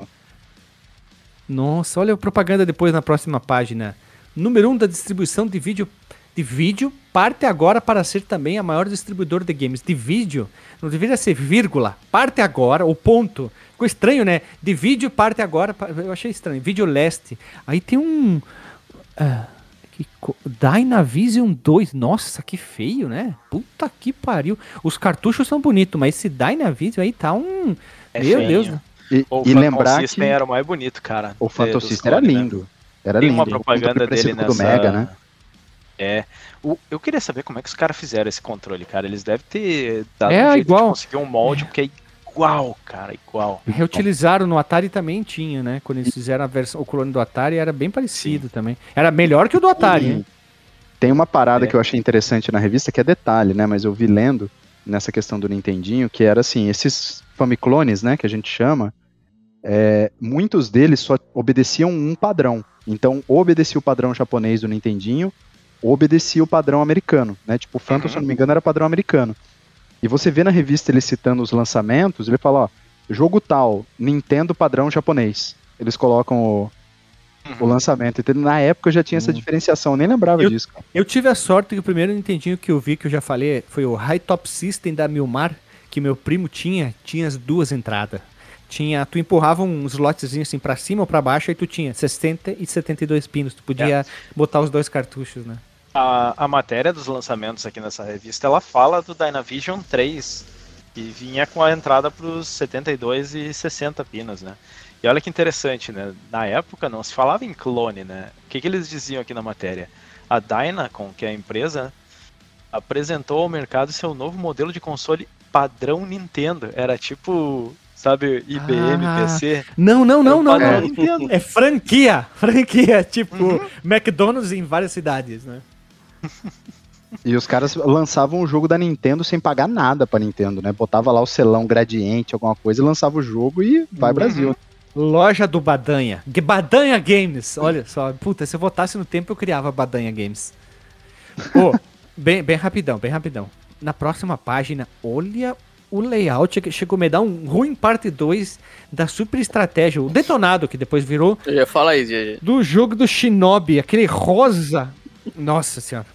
Nossa, olha a propaganda depois na próxima página. Número 1 um da distribuição de vídeo de vídeo parte agora para ser também a maior distribuidor de games de vídeo. Não deveria ser vírgula, parte agora, o ponto. Ficou estranho, né? De vídeo parte agora, eu achei estranho. Vídeo leste. Aí tem um co- Dynavision 2. Nossa, que feio, né? Puta que pariu. Os cartuchos são bonitos, mas esse Dynavision aí tá um É Meu feinho. Deus, né? E, O e Phantom lembrar que System era o mais bonito, cara. o de- Phantom System era né? lindo. Era Tem lindo. uma propaganda dele nessa... do Mega, né? É. O- eu queria saber como é que os caras fizeram esse controle, cara. Eles devem ter dado É, um jeito igual. de conseguir um molde, porque é igual, cara, igual. Reutilizaram no Atari também tinha, né? Quando eles fizeram a versão, o clone do Atari era bem parecido também. Era melhor que o do Atari, hein? Tem uma parada É. que eu achei interessante na revista, que é detalhe, né? Mas eu vi lendo nessa questão do Nintendinho, que era assim, esses famiclones, né, que a gente chama, é, muitos deles só obedeciam um padrão. Então, ou obedecia o padrão japonês do Nintendinho, ou obedecia o padrão americano, né? Tipo, o Phantom, se eu não me engano, era padrão americano. E você vê na revista ele citando os lançamentos, ele fala, ó, jogo tal, Nintendo padrão japonês. Eles colocam o, o lançamento. Então, na época já tinha essa diferenciação, eu nem lembrava Eu- disso, cara. Eu tive a sorte que o primeiro Nintendinho que eu vi, que eu já falei, foi o High Top System da Milmar, que meu primo tinha, tinha as duas entradas. Tinha, tu empurrava uns slotzinhos assim pra cima ou pra baixo, aí tu tinha 60 e 72 pinos. Tu podia botar os dois cartuchos, né? A, a matéria dos lançamentos aqui nessa revista, ela fala do Dynavision 3, que vinha com a entrada para os 72 e 60 pinos, né? E olha que interessante, né? Na época não se falava em clone, né? O que, que eles diziam aqui na matéria? A Dynacon, que é a empresa, apresentou ao mercado seu novo modelo de console padrão Nintendo. Era tipo, sabe, IBM, Ah, PC. Não, não, não, não, não. Nintendo. É franquia, franquia, tipo McDonald's em várias cidades, né? E os caras lançavam o jogo da Nintendo sem pagar nada pra Nintendo, né? Botava lá o selão gradiente, alguma coisa, e lançava o jogo e vai Uhum. Brasil. Loja do Badanha. Badanha Games. Olha só. Puta, se eu voltasse no tempo, eu criava Badanha Games. Ô, bem, bem rapidão, bem rapidão. Na próxima página, olha o layout que chegou a me dar um ruim parte 2 da super estratégia. O detonado, que depois virou Eu ia falar isso, GG. do jogo do Shinobi. Aquele rosa. Nossa senhora.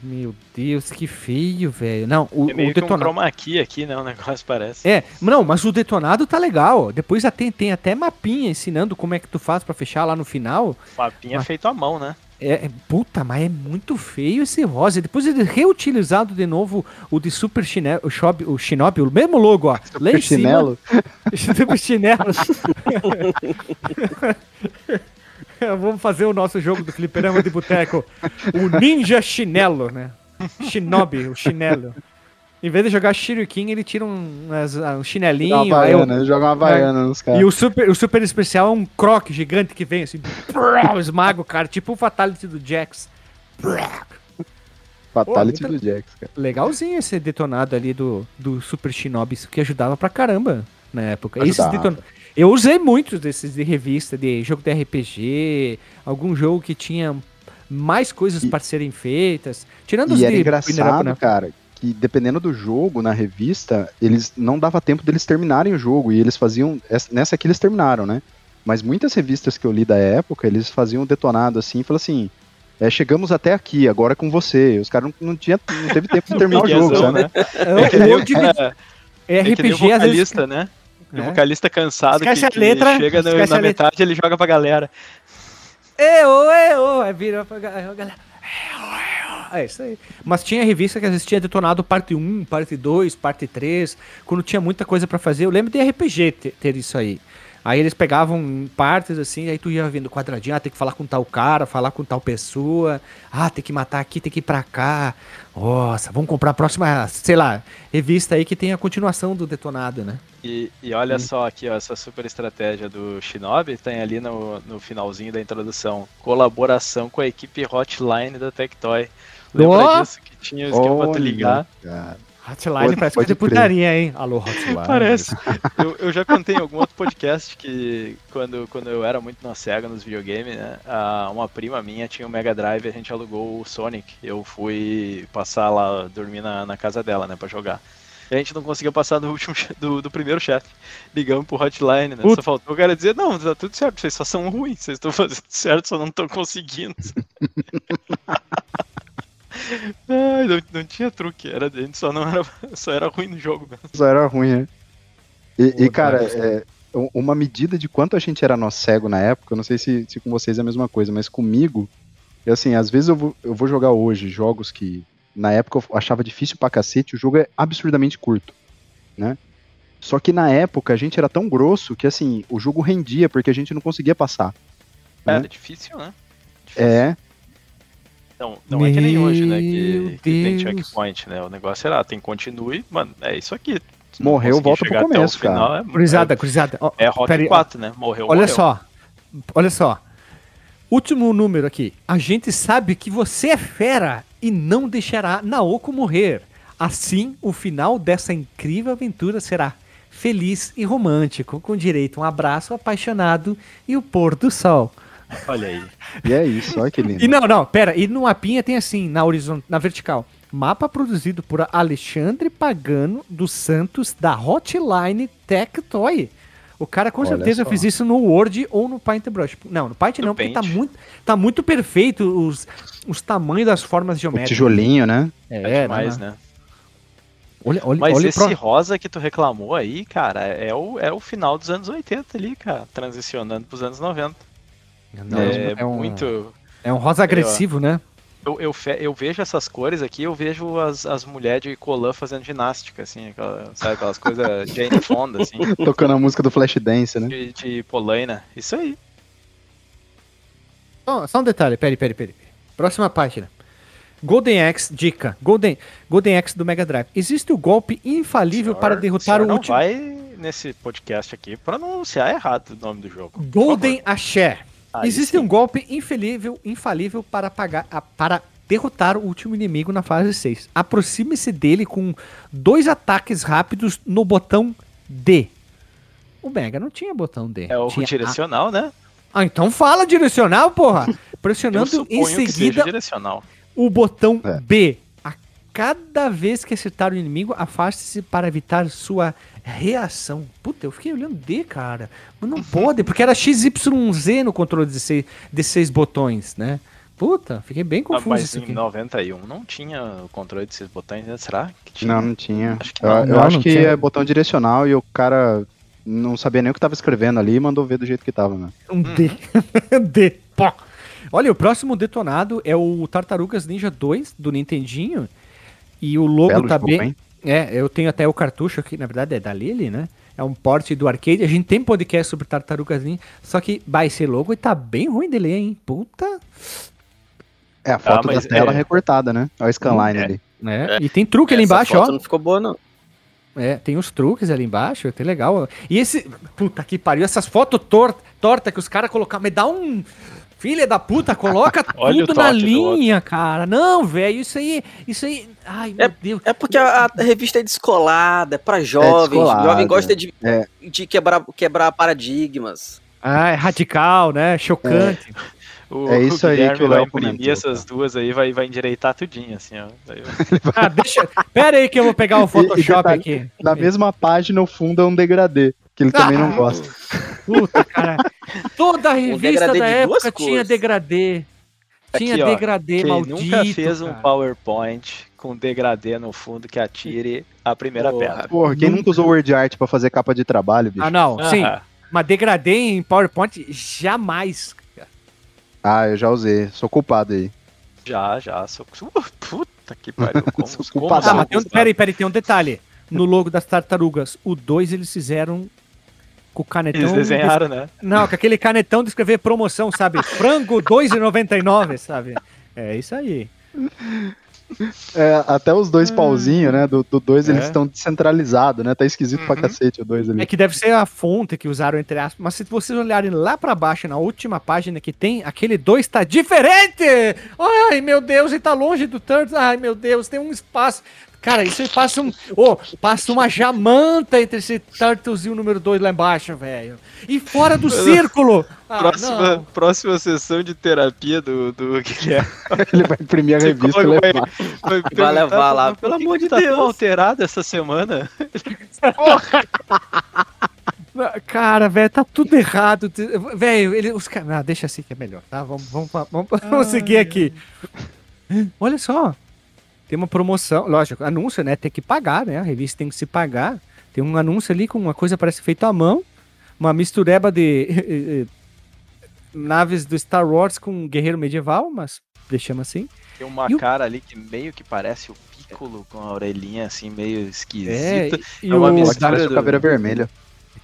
Meu Deus, que feio, velho. Não, o, É meio o que um detonado. chroma key aqui, né? O negócio parece. É, não, mas o detonado tá legal. Depois já tem, tem até mapinha ensinando como é que tu faz pra fechar lá no final. Mapinha Ah. feito à mão, né? É, é- puta, mas é muito feio esse rosa. Depois ele reutilizado de novo o de Super Shinobi, o, Shobi- o Shinobi, o mesmo logo, ó. lá em chinelo. cima. Super Chinelo. Vamos fazer o nosso jogo do fliperama de boteco. O Ninja Chinelo, né? Shinobi, o chinelo. Em vez de jogar Shuriken, ele tira um, umas- um Joga uma chinelinho. aí joga uma Havaiana nos caras. e o super, o super especial é um croc gigante que vem assim, esmaga o cara, tipo o Fatality do Jax. Fatality Pô, do Jax, cara. Legalzinho esse detonado ali do, do Super Shinobi, isso que ajudava pra caramba na época. Esses Ajudava. deton- Eu usei muitos desses de revista, de jogo de RPG, algum jogo que tinha mais coisas para serem feitas. Tirando os E era de engraçado, né? cara, que dependendo do jogo na revista, eles não dava tempo deles terminarem o jogo e eles faziam essa- nessa aqui eles terminaram, né? Mas muitas revistas que eu li da época, eles faziam um detonado assim, e falaram assim: é, chegamos até aqui, agora é com você. Os caras não, não, tinha, não teve tempo de terminar o jogo, sabe? né? É, World é, é o RPG, às vezes. vocalista, né? O É. vocalista cansado que, Esquece a que letra, chega na a letra. metade ele joga pra galera. Eu, eu, aí vira pra galera. É isso aí. Mas tinha revista que às vezes tinha detonado parte 1, parte 2, parte 3, quando tinha muita coisa pra fazer. Eu lembro de RPG ter, ter isso aí. Aí eles pegavam partes assim, aí tu ia vendo quadradinho, ah, tem que falar com tal cara, falar com tal pessoa, ah, tem que matar aqui, tem que ir pra cá. Nossa, vamos comprar a próxima, sei lá, revista aí que tem a continuação do detonado, né? E, e olha Hum. só aqui, ó, essa super estratégia do Shinobi tem ali no, no finalzinho da introdução. Colaboração com a equipe Hotline da Tectoy. Lembra Ó! disso que tinha o esquema pra tu ligar? cara. Hotline Pode- parece pode que é de putaria, hein? Alô, Hotline. Parece. Eu, eu já contei em algum outro podcast que quando, quando eu era muito na SEGA nos videogames, né? uma prima minha tinha um Mega Drive e a gente alugou o Sonic. Eu fui passar lá, dormir na, na casa dela, né, pra jogar. E a gente não conseguia passar do último do, do primeiro chefe. Ligamos pro hotline, né? Puta. Só faltou o cara dizer, não, tá tudo certo, vocês só são ruins, vocês estão fazendo certo, só não estão conseguindo. Ai, não, não tinha truque, era, a gente só não era, só era ruim no jogo mesmo. Só era ruim, né? E, e, Pô, cara, cara, é, um- uma medida de quanto a gente era nó cego na época, eu não sei se, se com vocês é a mesma coisa, mas comigo, é assim, às vezes eu vou, eu vou jogar hoje jogos que na época eu achava difícil pra cacete, o jogo é absurdamente curto, né? Só que na época a gente era tão grosso que assim, o jogo rendia porque a gente não conseguia passar. É, Né? Era difícil, né? Difícil. É, Não, não é que nem hoje, né? Que, que tem checkpoint, né? O negócio era, tem continue, mano, é isso aqui. Se Morreu, volta pro começo, cara. final, É, Cruzada, cruzada. Ó, é, é aí, 4, né? Morreu, Olha morreu. só. Olha só. Último número aqui. A gente sabe que você é fera e não deixará Naoko morrer. Assim, o final dessa incrível aventura será feliz e romântico, com direito a um abraço apaixonado e o pôr do sol. Olha aí. e é isso, olha que lindo. E não, não, pera, e no mapinha tem assim, na horizontal, na vertical. Mapa produzido por Alexandre Pagano dos Santos da Hotline Tectoy. O cara com Olha certeza só. fez isso no Word ou no Paintbrush. Não, no Paint No não, porque tá muito, tá muito perfeito os, os tamanhos das formas O geométricas. tijolinho, né? É, É, demais, não. né? Olha, olha, Mas olha esse pro- rosa que tu reclamou aí, cara, é o, é o final dos anos 80 ali, cara. Transicionando pros anos 90. É, é um- muito. É um rosa agressivo, né? Eu, eu, fe- eu vejo essas cores aqui, eu vejo as, as mulheres de colã fazendo ginástica, assim, aquela- sabe, aquelas coisas Jane Fonda, assim, Tocando a música do Flashdance, né? de, de polaina. Isso aí. Só, só um detalhe, peraí, peraí, peraí. Próxima página. Golden Axe, dica. Golden, Golden Axe do Mega Drive. Existe o golpe infalível Senhor- para derrotar o não último. vai nesse podcast aqui pronunciar errado o nome do jogo. Golden. Axé. Aí Existe sim. um golpe infalível, infalível para, pagar, a- para derrotar o último inimigo na fase 6. Aproxime-se dele com dois ataques rápidos no botão D. O Mega não tinha botão D. É o tinha direcional, né? Ah, então fala direcional, porra! Eu Pressionando em suponho que seja seguida direcional. o botão É. B. A cada vez que acertar o inimigo, afaste-se para evitar sua reação. Puta, eu fiquei olhando D, cara. Mas não pode, porque era XYZ no controle de seis, de seis botões, né? Puta, fiquei bem Ah, confuso mas isso em aqui. 91 não tinha o controle desses botões, né? Será que tinha? Não, não tinha. Acho que eu não. eu Não, acho não que tinha. é botão direcional e o cara não sabia nem o que tava escrevendo ali e mandou ver do jeito que tava, né? Um D. D. Pó. Olha, o próximo detonado é o Tartarugas Ninja 2 do Nintendinho. E o logo Belo tá jogo, bem. hein? É, eu tenho até o cartucho aqui, na verdade é da Lily, né? É um porte do arcade. A gente tem podcast sobre Tartarugas Ninja, só que bah, esse logo tá bem ruim de ler, hein? Puta. É a foto Ah, da tela é- recortada, né? Olha o scanline É. ali. Né? É. E tem truque ali Essa embaixo, foto ó. não ficou boa, não. É, tem os truques ali embaixo, tem legal. E esse. Puta que pariu, essas fotos tortas torta que os caras colocaram. Me dá um. Filha da puta, coloca tudo na linha, cara. Não, velho, isso aí. Isso aí. Ai, meu Deus. É porque a, a revista é descolada, é pra jovens. descolada, jovem gosta de, é. de quebrar, quebrar paradigmas. Ah, é radical, né? Chocante. O, É isso o aí que o vai Léo imprimir comentou, essas duas aí, vai, vai endireitar tudinho, assim, ó. Ah, deixa. Pera aí que eu vou pegar o Photoshop detalhe, aqui. Na mesma página, o fundo é um degradê, que ele também não Ah. gosta. Puta, cara. Toda a revista da época tinha cores. degradê. É tinha Aqui, ó, degradê Quem maldito. nunca fez um cara. PowerPoint com degradê no fundo que atire a primeira Porra. pedra. Porra, quem nunca usou Word Art pra fazer capa de trabalho, bicho? Ah, não, sim. Ah, Mas degradê em PowerPoint, jamais. cara. Ah, eu já usei. Sou culpado aí. Já, já. Sou... Uh, Puta que pariu. Como, Sou como culpado. Ah, mas tem um, culpado. peraí, peraí, tem um detalhe. No logo das tartarugas, o 2 eles fizeram com o canetão. Eles desenharam, né? Não, com aquele canetão de escrever promoção, sabe? Frango 2,99, sabe? É isso aí. É, até os dois pauzinhos, né? Do 2 dois, eles É. estão descentralizados, né? Tá esquisito pra Uhum. cacete o 2 ali. É que deve ser a fonte que usaram entre aspas, mas se vocês olharem lá pra baixo, na última página que tem, aquele 2 tá diferente! Ai, meu Deus, e tá longe do Turtles. Ai, meu Deus, tem um espaço. Cara, isso aí passa um. Ô, passa uma jamanta entre esse Turtles e o número 2 lá embaixo, velho. E fora do círculo! Ah, próxima, não. próxima sessão de terapia do, do é. Ele vai imprimir a revista e Psicólogo vai- levar. Vai, Vai levar lá, "Por pelo amor de tá tão Deus." alterado essa semana. Cara, velho, tá tudo errado. Velho, ele, os caras. Ah, deixa assim que é melhor, tá? Vamos, vamos, vamos, vamos seguir aqui. Olha só. Tem uma promoção, lógico, anúncio, né? Tem que pagar, né? A revista tem que se pagar. Tem um anúncio ali com uma coisa parece feito à mão. Uma mistureba de naves do Star Wars com um guerreiro medieval, mas deixamos assim. Tem uma E o- cara ali que meio que parece o Piccolo com a orelhinha assim, meio É, esquisita. e É uma o- mistura do- o caveira vermelha,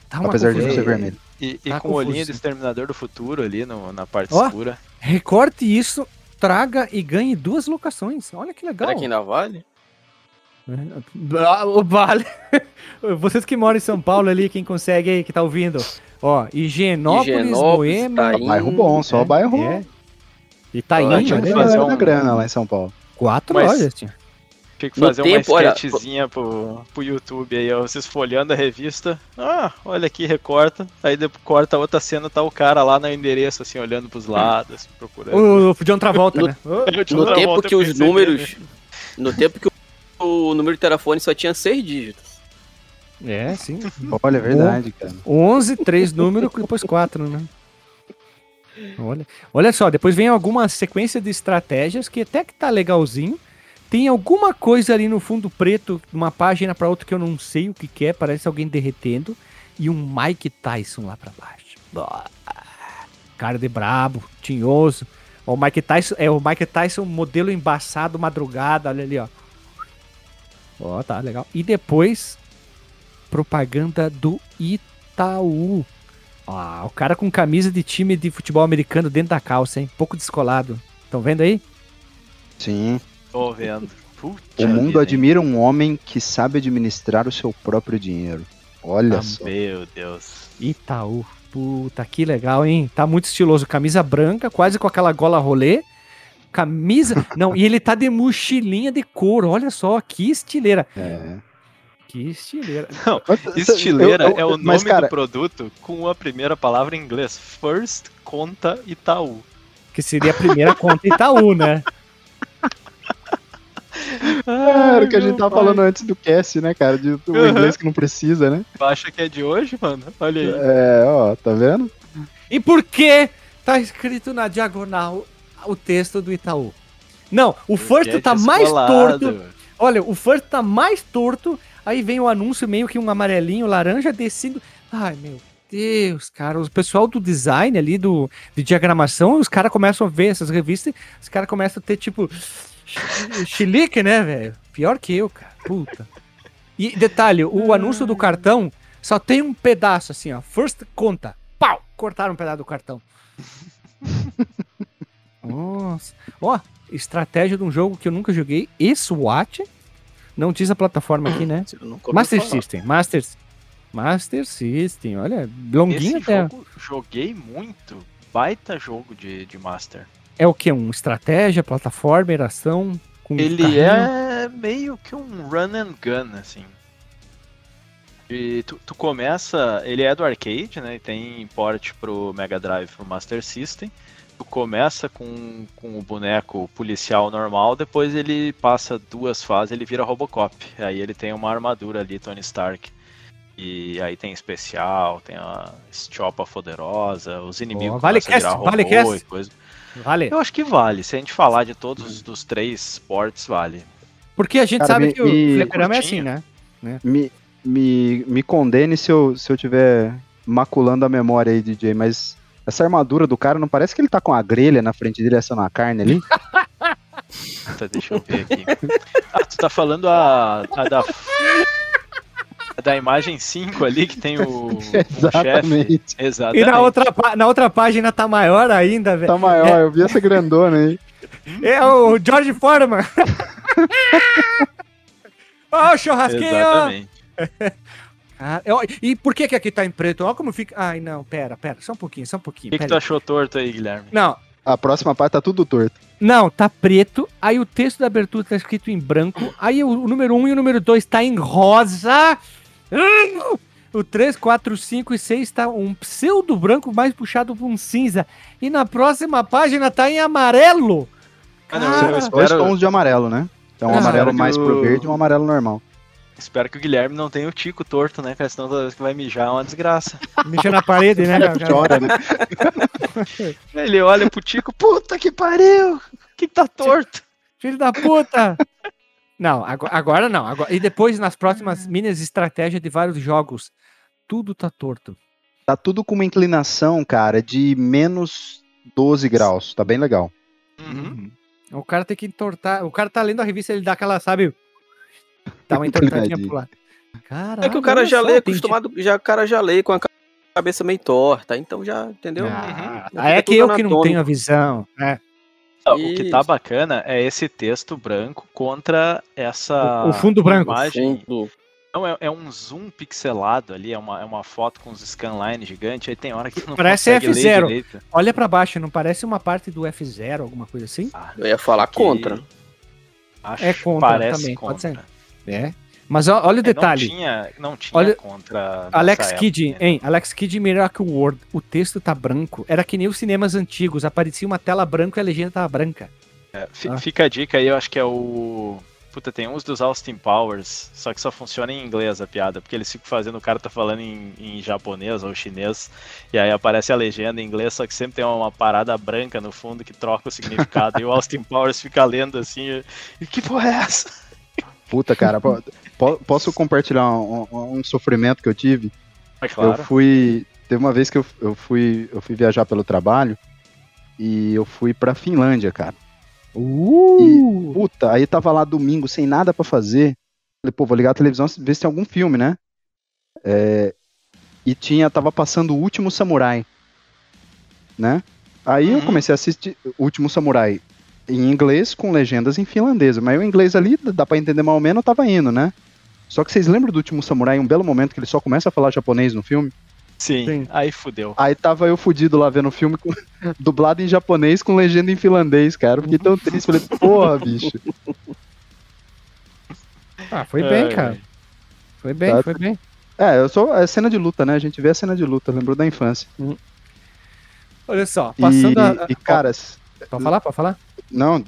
tá apesar de não confusão. ser vermelho. E, e Tá com o olhinho do Exterminador do Futuro ali no- na parte Ó. escura. Recorte isso, traga e ganhe duas locações. Olha que legal. Será que ainda vale? Ah, O Vale. Vocês que moram em São Paulo ali, quem consegue aí, que tá ouvindo. Ó, Higienópolis, Higienópolis, Moema. Itaim. Bairro bom, só é, bairro. É. Itaim, da grana lá em São Paulo. quatro Mas- lojas. Tinha. Tinha que No fazer tempo, uma olha, sketchzinha pro, pro YouTube aí, ó, vocês folhando a revista. Ah, olha aqui, recorta. Aí depois corta a outra cena, tá o cara lá no endereço, assim, olhando pros lados, procurando. O, o John Travolta, No- né? No tempo que os números. No tempo que o, o número de telefone só tinha seis dígitos. É, sim. Olha, é verdade, cara. 11, três números, depois quatro, né? Olha, olha só, depois vem alguma sequência de estratégias que até que tá legalzinho. Tem alguma coisa ali no fundo preto, uma página para outra que eu não sei o que, que é, parece alguém derretendo. E um Mike Tyson lá para baixo. Cara de brabo, tinhoso. Ó, o Mike Tyson é o Mike Tyson modelo embaçado madrugada, olha ali, ó. Ó, tá legal. E depois propaganda do Itaú. Ah, o cara com camisa de time de futebol americano dentro da calça, hein? Pouco descolado. Estão vendo aí? Sim. Tô vendo. Puta O mundo vida, hein? admira um homem que sabe administrar o seu próprio dinheiro. Olha Ah, só. Meu Deus. Itaú. Puta, que legal, hein? Tá muito estiloso. Camisa branca, quase com aquela gola rolê. Camisa. Não, e ele tá de mochilinha de couro. Olha só, que estileira. É. Que estileira. Estileira Eu- eu- é o nome cara, do produto com a primeira palavra em inglês. First Conta Itaú. Que seria a primeira conta Itaú, né? Era o que a gente tava falando antes do cast, né, cara? De, o Uhum. inglês que não precisa, né? Acha que é de hoje, mano? Olha aí. É, ó, tá vendo? E por que tá escrito na diagonal o texto do Itaú? Não, o first é tá mais torto. Olha, o first tá mais torto. Aí vem o anúncio meio que um amarelinho, laranja descendo. Ai, meu Deus, cara. O pessoal do design ali, do, de diagramação, os caras começam a ver essas revistas. Os caras começam a ter, tipo, chilique, né, velho? Pior que eu, cara. Puta. E detalhe, o anúncio do cartão só tem um pedaço assim, ó. First conta. Pau! Cortaram um pedaço do cartão. Nossa. Ó, estratégia de um jogo que eu nunca joguei. E SWAT. Não diz a plataforma aqui, né? Master falar. System. Master, Master System. Olha, longuinho Esse até. jogo joguei muito. Baita jogo de, de Master. É o que? Um estratégia, plataforma, ação. Ele carrinho? é meio que um run and gun, assim. E tu, tu começa. Ele é do arcade, né? E tem port pro Mega Drive pro Master System. Tu começa com, com o boneco policial normal, depois ele passa duas fases, ele vira Robocop. Aí ele tem uma armadura ali, Tony Stark. E aí tem especial, tem a Estiopa Poderosa, os inimigos Ó, vale começam a virar robô e coisa. Vale. Eu acho que vale. Se a gente falar de todos os dos três esportes, vale. Porque a gente Cara, sabe me- que o me- fliperama é assim, curtinho. né? Me, me, me condene se eu, se eu tiver maculando a memória aí, DJ, mas essa armadura do cara não parece que ele tá com a grelha na frente dele assando a carne ali? Tá, deixa eu ver aqui. Ah, tu tá falando a, a da. A da imagem 5 ali que tem o, o chefe. Exatamente. Exatamente. E na outra, na outra página tá maior ainda, velho. Tá maior, eu vi essa grandona aí. É o George Foreman. Ó, o churrasquinho. Exatamente. Ah, ó, e por que que aqui tá em preto? Olha como fica. Ai, não, pera, pera, só um pouquinho, só um O pouquinho. que, que pera tu achou torto aí, Guilherme? Não, A próxima parte tá tudo torto. não, tá preto. Aí o texto da abertura tá escrito em branco. Aí o, o número 1 um e o número 2 tá em rosa. O 3, 4, 5 e 6 tá um pseudo branco mais puxado pra um cinza. E na próxima página tá em amarelo. Ah, não, Cara, eu Dois tons de amarelo, né? Então um Ah, amarelo mais pro o- verde e um amarelo normal. espero que o Guilherme não tenha o tico torto, né? Porque senão toda vez que vai mijar é uma desgraça. Mexendo na parede, né? cara? Chora, né? Ele olha pro tico, puta que pariu! Que tá torto? Filho da puta! Não, agora, agora não. Agora, e depois, nas próximas minis estratégias de vários jogos, tudo tá torto. Tá tudo com uma inclinação, cara, de menos 12 graus. Tá bem legal. Uhum. O cara tem que entortar. O cara tá lendo a revista, ele dá aquela, sabe? Dá uma entortadinha pro lado. Caralho, É que o cara já só, lê acostumado, já, o cara já lê com a cabeça meio torta, então já, entendeu? Ah, Uhum. é que eu que não tenho a visão. É. Ah, O que tá bacana é esse texto branco contra essa O- o fundo branco. imagem. Fundo. Não, é, é um zoom pixelado ali, é uma, é uma foto com os scanlines gigantes, aí tem hora que não Parece consegue ler F0. direito. Olha pra baixo, não parece uma parte do F0, alguma coisa assim? Ah, Eu ia falar que- contra. Acho, É contra parece também, pode contra. ser. É. Mas olha o É, detalhe. Não tinha, não tinha Olha- contra. Alex Kidd, né? hein? Alex Kidd Miracle World. O texto tá branco. Era que nem os cinemas antigos. Aparecia uma tela branca e a legenda tava branca. É, Ah. Fica a dica aí, eu acho que é o. Puta, tem uns dos Austin Powers, só que só funciona em inglês a piada, porque eles ficam fazendo, o cara tá falando em, em japonês ou chinês, e aí aparece a legenda em inglês, só que sempre tem uma parada branca no fundo que troca o significado, e o Austin Powers fica lendo assim, e que porra é essa? Puta, cara, posso compartilhar um, um- sofrimento que eu tive? É claro. Eu fui. Teve uma vez que eu, eu fui. Eu fui viajar pelo trabalho e eu fui pra Finlândia, cara. Uh! Puta, aí tava lá domingo sem nada pra fazer. Falei, pô, vou ligar a televisão ver se tem algum filme, né? É, e tinha, tava passando o último samurai. Né? Aí eu Uhum. comecei a assistir o último samurai em inglês com legendas em finlandês. Mas o inglês ali, dá pra entender mais ou menos, eu tava indo, né? Só que vocês lembram do último samurai, um belo momento que ele só começa a falar japonês no filme? Sim, Sim. aí fudeu. Aí tava eu fudido lá vendo o filme com- dublado em japonês com legenda em finlandês, cara. Eu fiquei tão triste, falei, porra, bicho. Ah, foi bem, Ai, cara. Foi bem, Tá. foi bem. É, eu sou. É cena de luta, né? A gente vê a cena de luta, lembrou da infância. Olha só, passando e, a. e, cara, s- Pode falar? Pode falar? não.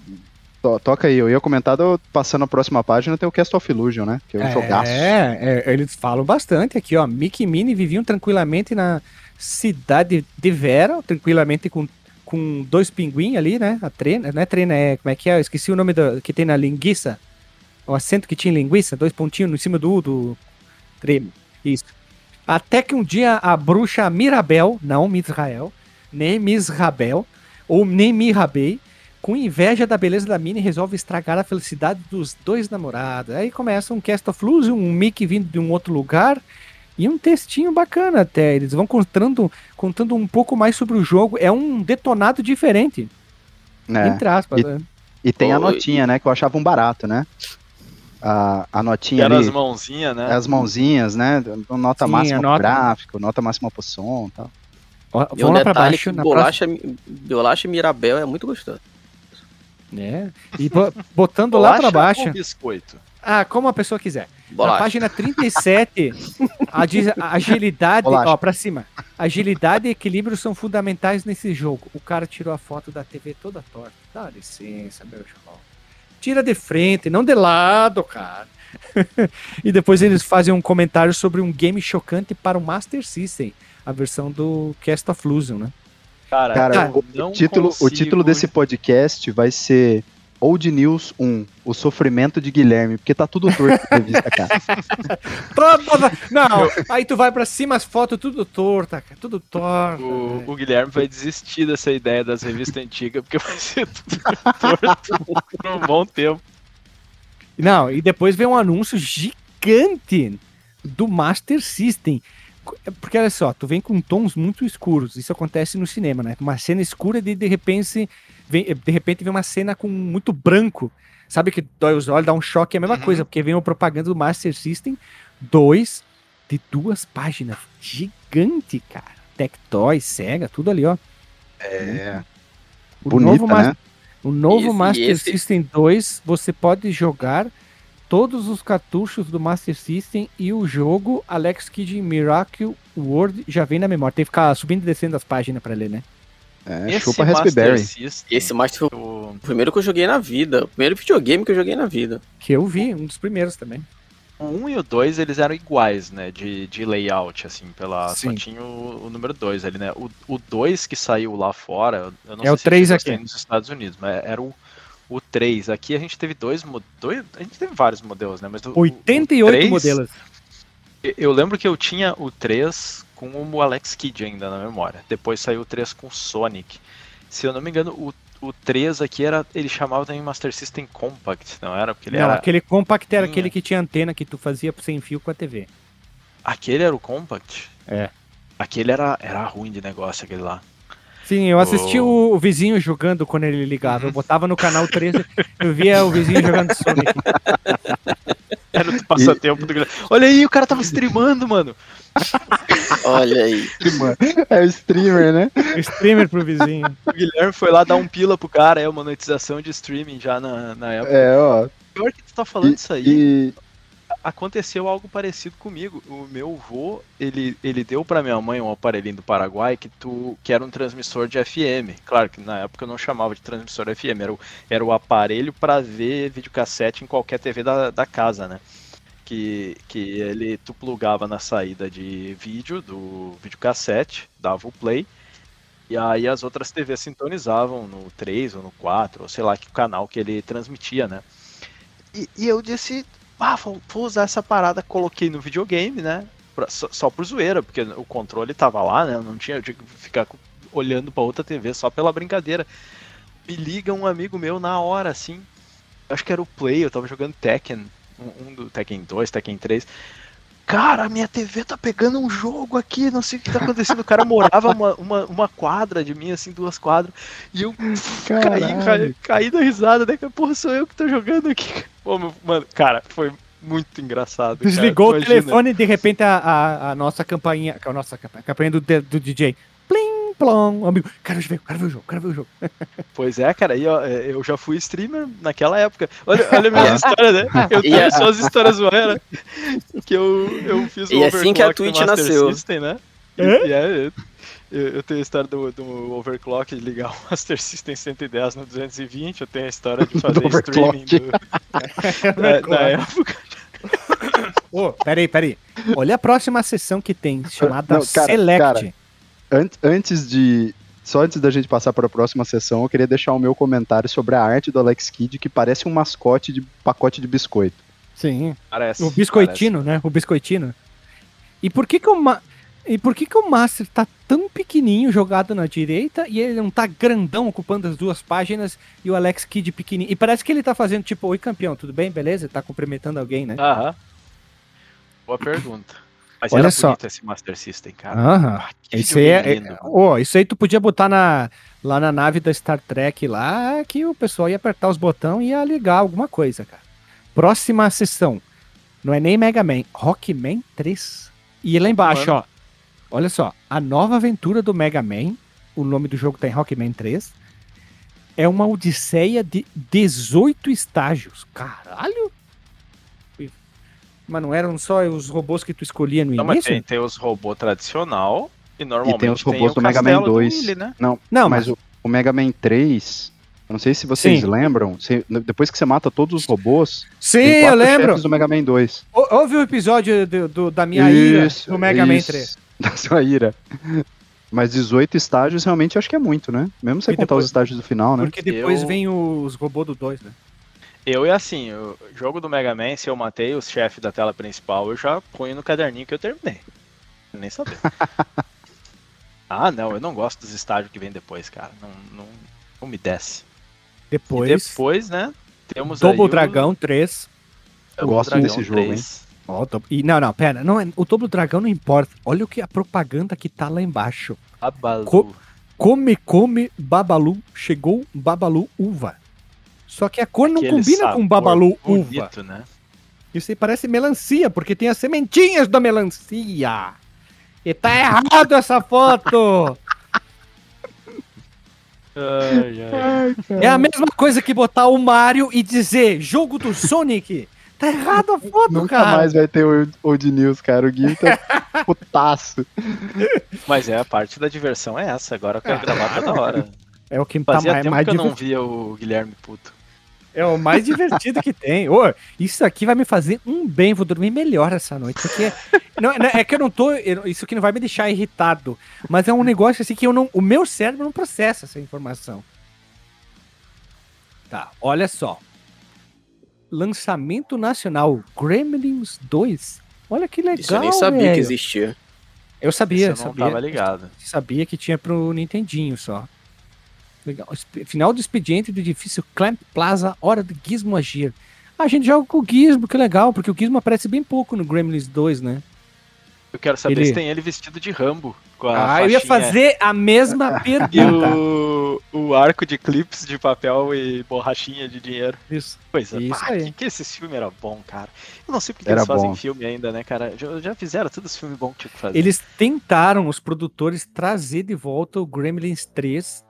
To- toca aí, eu ia comentar, do- passando a próxima página, tem o Cast of Illusion, né? Que é um jogaço. É, é, eles falam bastante aqui, ó. Mickey e Minnie viviam tranquilamente na cidade de Vera, tranquilamente com, com dois pinguins ali, né? A trena, não é trena, é. Como é que é? Eu esqueci o nome do, que tem na linguiça. O acento que tinha em linguiça, dois pontinhos em cima do U do. Treme. Isso. Até que um dia a bruxa Mirabel, não Misrael, nem Misrabel, ou nem Mirabei, com inveja da beleza da Minnie, resolve estragar a felicidade dos dois namorados. Aí começa um Cast of Luz, um Mickey vindo de um outro lugar e um textinho bacana até. Eles vão contando, contando um pouco mais sobre o jogo. É um detonado diferente, né? entre aspas. E- né? E tem a notinha, né? Que eu achava um barato, né? A, a notinha era ali, as mãozinhas, né? as mãozinhas, né? Nota Sim, máxima a pro nota. gráfico, nota máxima pro som e tal. Vamos lá pra detalhe baixo. bolacha, bolacha Mirabel é muito gostoso. Próxima- É. E bo- botando lá pra Bolacha baixo. ou biscoito? Ah, como a pessoa quiser. Na Bolacha. página 37, a, diz- a agilidade, Bolacha. ó, pra cima. Agilidade e equilíbrio são fundamentais nesse jogo. O cara tirou a foto da TV toda torta. Dá licença, meu irmão. Tira de frente, não de lado, cara. e depois eles fazem um comentário sobre um game chocante para o Master System, a versão do Cast of Illusion, né? Cara, Cara, o, não título, o consigo- título desse podcast vai ser Old News 1, O Sofrimento de Guilherme, porque tá tudo torto na revista, cara. Toda- Não, aí tu vai pra cima, as fotos tudo torta, cara. Tudo torta. O, o Guilherme vai desistir dessa ideia das revistas antigas, porque vai ser tudo torto por um bom tempo. Não, e depois vem um anúncio gigante do Master System. Porque olha só, tu vem com tons muito escuros. Isso acontece no cinema, né? Uma cena escura de de repente vem, de repente vem uma cena com muito branco. Sabe que dói os olhos, dá um choque, é a mesma Uhum. coisa, porque vem uma propaganda do Master System 2 de duas páginas. Gigante, cara. Tectoy, Sega, tudo ali, ó. É. O Bonita, novo né? O novo Esse- Master esse- System 2, você pode jogar todos os cartuchos do Master System e o jogo Alex Kidd Miracle World já vem na memória. Tem que ficar subindo e descendo as páginas pra ler, né? É, Esse chupa Master Raspberry. System, Esse Master foi o- o primeiro que eu joguei na vida. O primeiro videogame que eu joguei na vida. Que eu vi, um dos primeiros também. O 1 e o 2, eles eram iguais, né? De, de layout, assim, pela. Só Sim. tinha o, o número 2 ali, né? O, o 2 que saiu lá fora, eu não É o se 3 chegou a aqui. nos Estados Unidos, mas era o, o 3. Aqui a gente teve dois, dois. A gente teve vários modelos, né? Mas o- o- o 88 3, modelos. eu- Eu lembro que eu tinha o 3 com o Alex Kidd ainda na memória. Depois saiu o 3 com o Sonic. Se eu não me engano, o, o 3 aqui era. Ele chamava também Master System Compact, não era? Porque ele Não, era. aquele compact era Tinha. aquele que tinha antena que tu fazia sem fio com a TV. Aquele era o Compact? É. Aquele era, era ruim de negócio, aquele lá. Sim, eu assisti Oh. o, o vizinho jogando quando ele ligava. Eu botava no canal 13, eu via o vizinho jogando Sonic. Era o passatempo do Guilherme. Olha aí, o cara tava streamando, mano. Olha aí. É o streamer, né? Streamer pro vizinho. O Guilherme foi lá dar um pila pro cara, é uma monetização de streaming já na, na época. É, ó. Pior que tu tá falando E, isso aí, e- aconteceu algo parecido comigo. O meu vô, ele, ele deu pra minha mãe um aparelhinho do Paraguai que, tu, que era um transmissor de FM. Claro que na época eu não chamava de transmissor FM, era o, era o aparelho pra ver videocassete em qualquer TV da, da casa, né? Que, que ele tu plugava na saída de vídeo do videocassete, dava o play, e aí as outras TVs sintonizavam no 3 ou no 4, ou sei lá que canal que ele transmitia, né? E, e eu disse, ah, vou, usar essa parada, coloquei no videogame, né? pra- só, só por zoeira, porque o controle tava lá, né? Não tinha eu tinha que ficar olhando pra outra TV só pela brincadeira. Me liga um amigo meu na hora, assim. Acho que era o Play, eu tava jogando Tekken, um, um do Tekken 2, Tekken 3. Cara, minha TV tá pegando um jogo aqui, não sei o que tá acontecendo. O cara morava uma, uma, uma quadra de mim, assim, duas quadras. E eu caí, caí, caí da risada, né? Porra, sou eu que tô jogando aqui. Pô, mano, cara, foi muito engraçado. cara. Desligou o Imagina. telefone e de repente a, a, a nossa campainha, a nossa campanha, a campainha do, do DJ. Plim, plom, amigo. Quero ver, quero ver o jogo, quero ver o jogo. Pois é, cara, aí ó, é, eu já fui streamer naquela época. Olha, olha minhas histórias, né? Eu E tenho a- só as histórias zoeiras. Que eu, eu fiz E assim que a Twitch nasceu. System, né? E, Hã? e é, eu, eu tenho a história do, do overclock de ligar o Master System 110 no 220. Eu tenho a história de fazer Do streaming overclock. do, na, na época. Ô, peraí, peraí. Olha a próxima sessão que tem, chamada Não, cara, Select. cara. An- antes de. Só antes da gente passar para a próxima sessão, eu queria deixar o meu comentário sobre a arte do Alex Kidd, que parece um mascote de pacote de biscoito. Sim. Parece. O biscoitino, né? O biscoitino. E por que que o Ma... E por que que o Master tá tão pequenininho jogado na direita e ele não tá grandão ocupando as duas páginas e o Alex Kidd pequenininho? E parece que ele tá fazendo tipo, oi campeão, tudo bem? Beleza? Tá cumprimentando alguém, né? Aham. Boa pergunta. Mas Olha era só. bonito esse Master System, cara. Aham. Ah, Isso aí é, é- lindo. ó, isso aí tu podia botar na, lá na nave da Star Trek lá, que o pessoal ia apertar os botões e ia ligar alguma coisa, cara. Próxima sessão. Não é nem Mega Man, Rockman 3. E lá embaixo, ó. Olha só, a nova aventura do Mega Man, o nome do jogo tá em Rockman 3, é uma odisseia de 18 estágios. Caralho! Mas não eram só os robôs que tu escolhia no Não, mas início? tem, tem os robôs tradicional e normalmente E tem os robôs o do Mega Man castelo do 2. Willy, né? Não, Não, mas o, o Mega Man 3, eu não sei se vocês Sim. lembram, se- depois que você mata todos os robôs, Sim, tem eu lembro. do Mega Man 2. Ou- Houve o episódio do, do- da minha ira Isso, no Mega Man isso. 3. Da sua ira. Mas 18 estágios realmente acho que é muito, né? Mesmo sem E contar depois- os estágios do final, né? Porque depois Eu- vem os robôs do 2, né? Eu e assim, o jogo do Mega Man, se eu matei os chefes da tela principal, eu já ponho no caderninho que eu terminei. Nem saber. ah, não, eu não gosto dos estágios que vem depois, cara. Não, não, não me desce. Depois, E depois, né, temos aí Double o Dragão 3. Double gosto Dragão desse jogo, 3. Ó, o Double- e, não, não, pera. Não, é- o Double Dragão não importa. Olha o que a propaganda que tá lá embaixo. Abalu. Co- Come, come, Babalu. Chegou Babalu uva. Só que a cor não Aquele combina com Babalu uva. bonito, né? Isso aí parece melancia, porque tem as sementinhas da melancia. E tá errado essa foto. Ai, ai. É a mesma coisa que botar o Mario e dizer jogo do Sonic. Tá errado a foto, Nunca cara. mais vai ter o Old News, cara. O Gui tá putaço. Mas é a parte da diversão é essa, agora eu quero gravar toda hora. É o que tá Fazia mais, tempo mais que eu não via o Guilherme puto. É o mais divertido que tem. Ô, isso aqui vai me fazer um bem, vou dormir melhor essa noite. Porque não, não, é que eu não tô. eu- isso aqui não vai me deixar irritado. Mas é um negócio assim que eu não. O meu cérebro não processa essa informação. Tá, olha só. Lançamento nacional Gremlins 2. Olha que legal. Isso eu nem sabia que existia. Eu sabia, Isso eu não sabia. tava ligado. Sabia que tinha pro Nintendinho só. Legal. Final do expediente do edifício Clamp Plaza, hora do Gizmo agir. Ah, a gente joga com o Gizmo, que legal, porque o Gizmo aparece bem pouco no Gremlins 2, né? Eu quero saber Ele- se tem ele vestido de Rambo. Com a Ah, eu ia fazer a mesma E pergunta. o, o arco de clips de papel e borrachinha de dinheiro. Isso. Coisa, Isso pá, aí. que, que esse filme era bom, cara. Eu não sei porque Era eles fazem bom. filme ainda, né, cara? Já, já fizeram todos os filmes bons que tinha que fazer. Eles tentaram, os produtores, trazer de volta o Gremlins 3,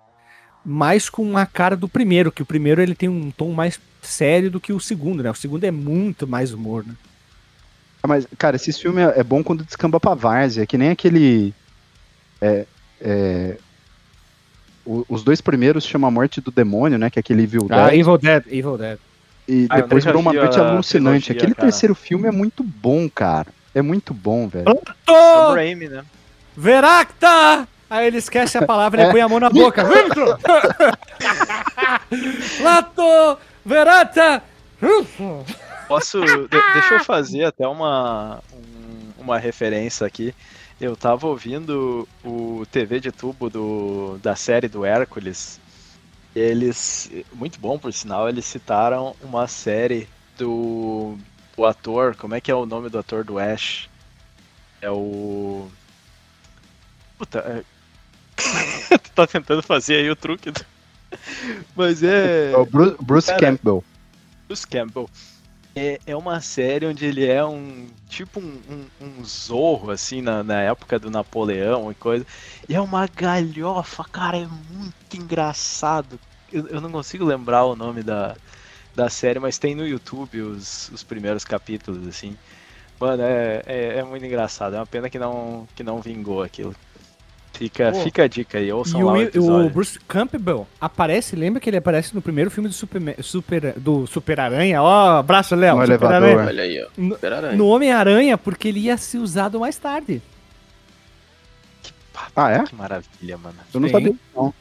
mais com a cara do primeiro, que o primeiro ele tem um tom mais sério do que o segundo, né? O segundo é muito mais humor, né? Ah, Mas, cara, esse filme é é bom quando descamba pra várzea, que nem aquele. É, é, o- os dois primeiros chamam A Morte do Demônio, né? Que é aquele Evil Ah, Dead. Evil Dead, Evil Dead. E Ah, depois virou uma noite alucinante. trilogia, Aquele cara. terceiro filme é muito bom, cara. É muito bom, velho. Tô! Raimi, né? Veracta! Aí ele esquece a palavra e É. põe a mão na boca. Lato! Verata! Posso. de- deixa eu fazer até uma, um- uma referência aqui. Eu tava ouvindo o TV de tubo do, da série do Hércules. Eles. Muito bom, por sinal, eles citaram uma série do. O ator. Como é que é o nome do ator do Ash? É o. Puta. É... tu tá tentando fazer aí o truque. do- Mas é. É o Bruce, Bruce Cara, Campbell. Bruce Campbell. É, é uma série onde ele é um tipo um, um, um zorro, assim, na, na época do Napoleão e coisa. E é uma galhofa, cara, é muito engraçado. Eu, eu não consigo lembrar o nome da, da série, mas tem no YouTube os, os primeiros capítulos, assim. Mano, é, é, é muito engraçado. É uma pena que não, que não vingou aquilo. Fica, Pô. fica a dica aí, ouçam E lá o episódio. o Bruce Campbell aparece, lembra que ele aparece no primeiro filme do Super, Super, do Super Aranha? Ó, abraço, Léo. No Super elevador. Aranha. Olha aí, ó. No, no Homem-Aranha, porque ele ia ser usado mais tarde. Ah, é? Que maravilha, mano. Eu não Sim. sabia. Não.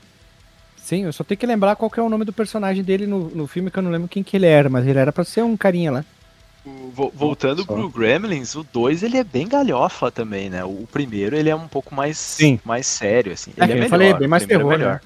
Sim, eu só tenho que lembrar qual que é o nome do personagem dele no, no filme, que eu não lembro quem que ele era, mas ele era pra ser um carinha lá. Voltando Só. pro Gremlins, o 2 ele é bem galhofa também, né? O primeiro ele é um pouco mais, Sim. mais sério, assim. É, Ele é, eu melhor. falei, bem mais primeiro terror, é melhor.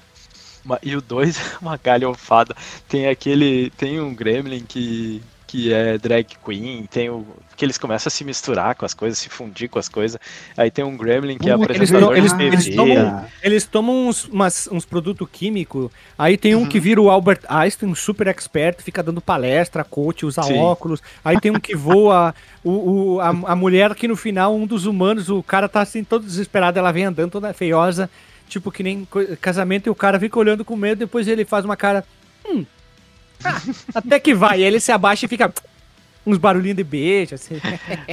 Ma- E o 2 é uma galhofada. Tem aquele. Tem um Gremlin que, que é drag queen, tem o. que eles começam a se misturar com as coisas, se fundir com as coisas. Aí tem um Gremlin que é Uh, eles apresentador eles- de TV. eles tomam- Eles tomam uns, umas- uns produtos químicos, aí tem um Uhum. que vira o Albert Einstein, um super expert, fica dando palestra, coach, usa Sim. óculos. Aí tem um que voa, o, o- a, a mulher que no final, um dos humanos, o cara tá assim todo desesperado, ela vem andando toda feiosa, tipo que nem casamento, e o cara fica olhando com medo, depois ele faz uma cara. Hum. Ah, até que vai, e ele se abaixa e fica. Uns barulhinhos de beijo, assim.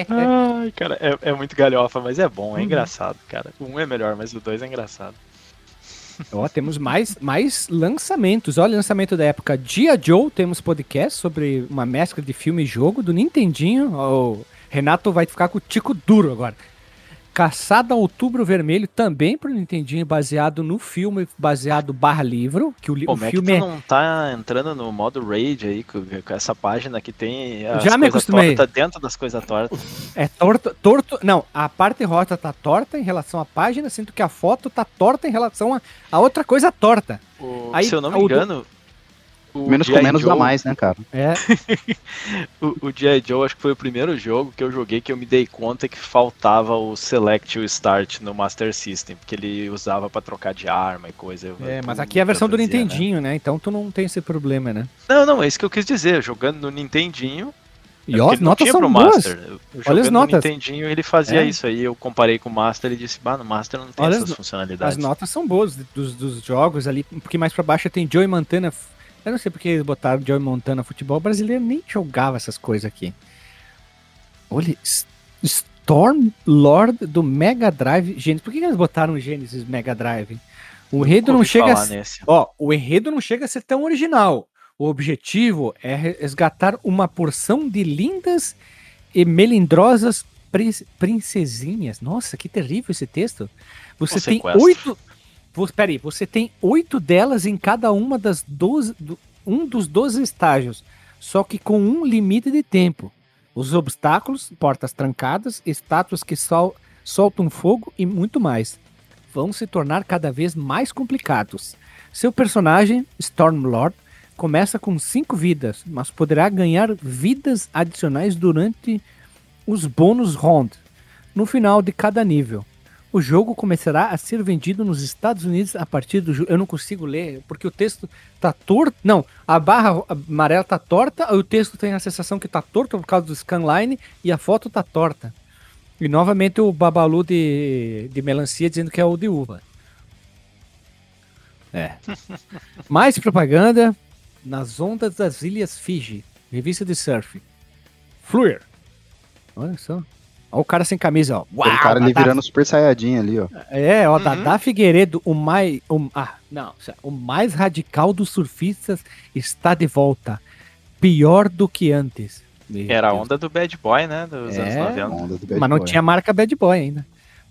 Ai, cara, é, é muito galhofa, mas é bom, é Uhum. engraçado, cara. O um é melhor, mas o dois é engraçado. Ó, temos mais, mais lançamentos. Olha, lançamento da época Dia Joe, temos podcast sobre uma mescla de filme e jogo do Nintendinho. O Renato vai ficar com o tico duro agora. Caçada Outubro Vermelho, também pro Nintendinho, baseado no filme, baseado barra livro, que o, li- o Como é que filme tu é... não tá entrando no modo raid aí, com, com essa página que tem Já me acostumei. tortas dentro das coisas tortas? É torto, torto. Não, a parte rota tá torta em relação à página, sendo que a foto tá torta em relação a, a outra coisa torta. O- Aí, se eu não me do- engano. O Menos com menos dá Joe- mais, né, cara? É, O, o G.I. Joe acho que foi o primeiro jogo que eu joguei que eu me dei conta que faltava o Select e o Start no Master System, porque ele usava pra trocar de arma e coisa. é, mas aqui é a versão do traduzia, né? Nintendinho, né? Então tu não tem esse problema, né? Não, não, é isso que eu quis dizer. Jogando no Nintendinho. E é ó, porque as notas são pro boas. Olha as notas. no Nintendinho ele fazia É. isso aí. Eu comparei com o Master e disse, bah, no Master não tem Olha as essas no- funcionalidades. As notas são boas dos, dos jogos ali, um pouquinho mais pra baixo tem Joey Montana. Eu não sei porque eles botaram Joey Montana futebol brasileiro, nem jogava essas coisas aqui. Olha, Storm Lord do Mega Drive. Gente, por que que eles botaram o Genesis Mega Drive? O enredo não chega a nesse. Ó, o enredo não chega a ser tão original. O objetivo é resgatar uma porção de lindas e melindrosas prin- princesinhas. Nossa, que terrível esse texto. Você Um tem oito. Peraí, você tem oito delas em cada uma das 12. do- um dos 12 estágios. Só que com um limite de tempo. Os obstáculos, portas trancadas, estátuas que sol- soltam fogo e muito mais vão se tornar cada vez mais complicados. Seu personagem, Stormlord, começa com 5 vidas, mas poderá ganhar vidas adicionais durante os bônus round, no final de cada nível. O jogo começará a ser vendido nos Estados Unidos a partir do. Eu não consigo ler, porque o texto tá torto. Não, a barra amarela tá torta, o texto tem a sensação que tá torto por causa do scanline e a foto tá torta. E novamente o Babalu de, de melancia dizendo que é o de uva. É. Mais propaganda nas ondas das Ilhas Fiji. Revista de surf. Fluir. Olha só. Olha o cara sem camisa, ó. Uau, o cara ali Dadá- virando Super Saiyajin ali, ó. É, ó, Uhum. Dadá Figueiredo, o mais. O, ah, não. O mais radical dos surfistas está de volta. Pior do que antes. Meu Era a onda do Bad Boy, né? Dos É. anos 90. Onda do Bad Mas não Boy. tinha marca Bad Boy ainda.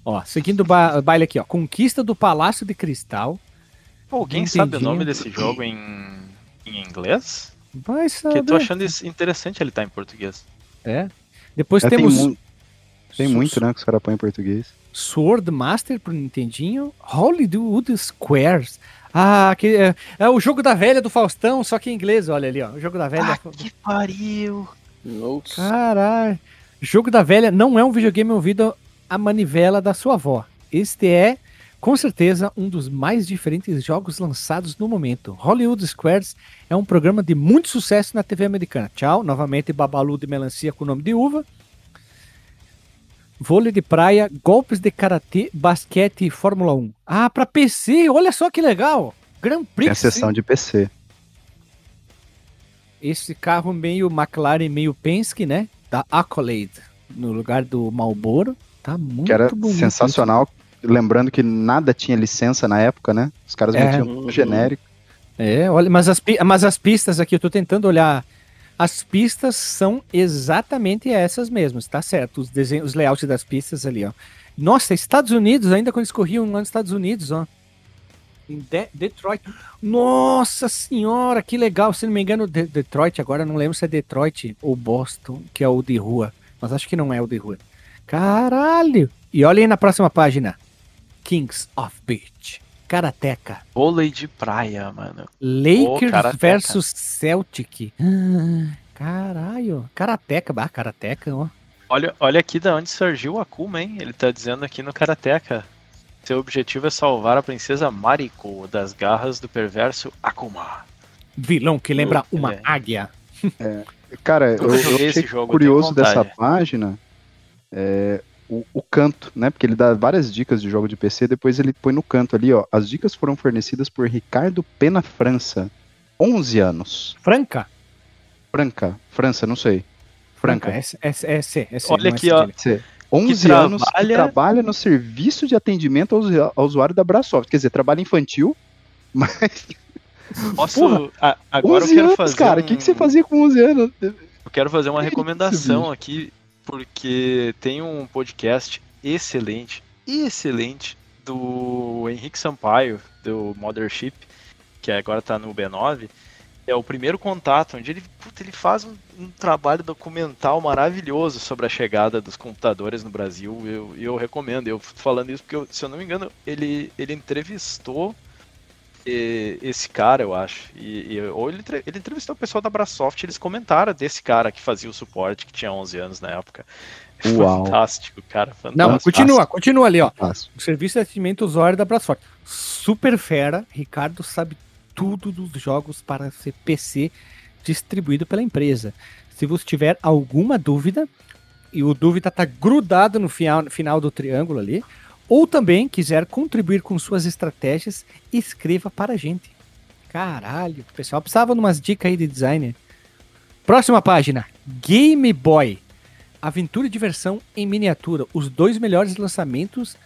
Ó, seguindo o ba- baile aqui, ó. Conquista do Palácio de Cristal. Pô, alguém sabe o nome desse jogo em, em inglês? Vai Porque eu tô saber. achando isso interessante ele estar em português. É. Depois É, tem, temos tem Su- muito, né, que os caras põem em português. Sword Master pro Nintendinho. Hollywood Squares. Ah, que, é, é o jogo da velha do Faustão, só que em inglês, olha ali, ó. O jogo da velha. Ah, que pariu! Nossa. Caralho. Jogo da velha não é um videogame ouvido a manivela da sua avó. Este é, com certeza, um dos mais diferentes jogos lançados no momento. Hollywood Squares é um programa de muito sucesso na TV americana. Tchau, novamente Babalu de melancia com o nome de uva. Vôlei de praia, golpes de karatê, basquete e Fórmula 1. Ah, pra PC, olha só que legal. Grand Tem Prix. a sessão de PC. esse carro meio McLaren, meio Penske, né? Da Accolade, no lugar do Marlboro. Tá muito Que era bonito. sensacional. Lembrando que nada tinha licença na época, né? Os caras É. metiam um genérico. É, olha, mas as, mas as pistas aqui, eu tô tentando olhar. As pistas são exatamente essas mesmas, tá certo? Os desenhos, os layouts das pistas ali, ó. Nossa, Estados Unidos, ainda quando eles corriam lá nos Estados Unidos, ó. Em De- Detroit. Nossa senhora, que legal. Se não me engano, De- Detroit, agora não lembro se é Detroit ou Boston, que é o de rua. Mas acho que não é o de rua. Caralho! E olha aí na próxima página. Kings of Beach. Karateca. Vôlei de praia, mano. Lakers versus Celtic. Ah, caralho. Karateca, bah, Karateca, ó. Olha, olha aqui da onde surgiu o Akuma, hein? Ele tá dizendo aqui no Karateka. Seu objetivo é salvar a princesa Mariko das garras do perverso Akuma. Vilão que lembra uma é. águia. Eu Cara, eu, eu achei esse jogo, curioso eu dessa página é, o, o canto, né? Porque ele dá várias dicas de jogo de PC, depois ele põe no canto ali, ó. As dicas foram fornecidas por Ricardo Pena França, 11 anos. Franca? Franca, França, não sei. Franca. É, é, é, C, é C, Olha aqui, ó. C. 11 trabalha- anos que trabalha no serviço de atendimento ao, ao usuário da Brasoft. Quer dizer, trabalho infantil, mas Posso. Porra, a- agora 11 eu quero anos, fazer. cara. O um- que, que você fazia com 11 anos? Eu quero fazer uma Que recomendação aqui, porque tem um podcast excelente, excelente do Henrique Sampaio, do Mothership, que agora tá no B9. É o primeiro contato, onde ele, puta, ele faz um, um, trabalho documental maravilhoso sobre a chegada dos computadores no Brasil. Eu, eu, recomendo. Eu falando isso porque, eu, se eu não me engano, ele, ele entrevistou esse cara, eu acho. E, e, ou ele, ele entrevistou o pessoal da Brasoft, eles comentaram desse cara que fazia o suporte, que tinha 11 anos na época. Uau. Fantástico, cara. Fantástico. Não, continua, continua ali, ó. Fantástico. O serviço de atendimento usuário da Brasoft. Super fera. Ricardo sabe tudo dos jogos para ser PC distribuído pela empresa. Se você tiver alguma dúvida, e o dúvida tá grudado no final, final do triângulo ali, ou também quiser contribuir com suas estratégias, escreva para a gente. Caralho, o pessoal precisava de umas dicas aí de designer. Próxima página, Game Boy. Aventura e diversão em miniatura. Os dois melhores lançamentos,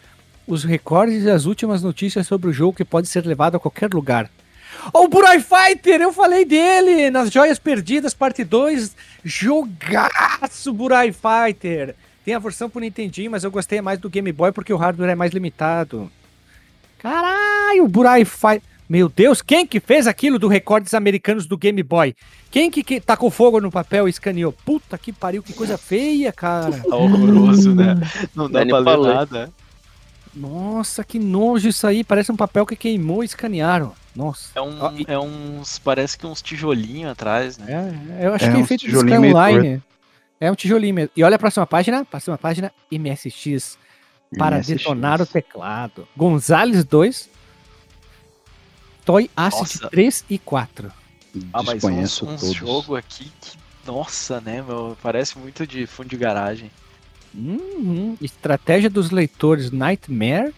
os recordes e as últimas notícias sobre o jogo que pode ser levado a qualquer lugar. O Burai Fighter, eu falei dele nas Joias Perdidas, parte 2. Jogaço, Burai Fighter. Tem a versão pro Nintendinho, mas eu gostei mais do Game Boy porque o hardware é mais limitado. Caralho, Burai Fight. Meu Deus, quem que fez aquilo do recordes americanos do Game Boy? Quem que, que tacou fogo no papel e escaneou? Puta que pariu, que coisa feia, cara. Tá horroroso, né? Não dá pra ler nada. Nossa, que nojo isso aí. Parece um papel que queimou e escanearam. Nossa. É, um, é uns. Parece que uns tijolinhos atrás, né? É, eu acho é que é feito de Skyline. É um tijolinho mesmo. E olha a próxima página. Próxima página, MSX. Para MSX. detonar o teclado. Gonzales 2. Toy Acid 3 e 4. Ah, mas uns, uns jogo aqui que. Nossa, né, meu? Parece muito de fundo de garagem. Uhum. Estratégia dos leitores Nightmare.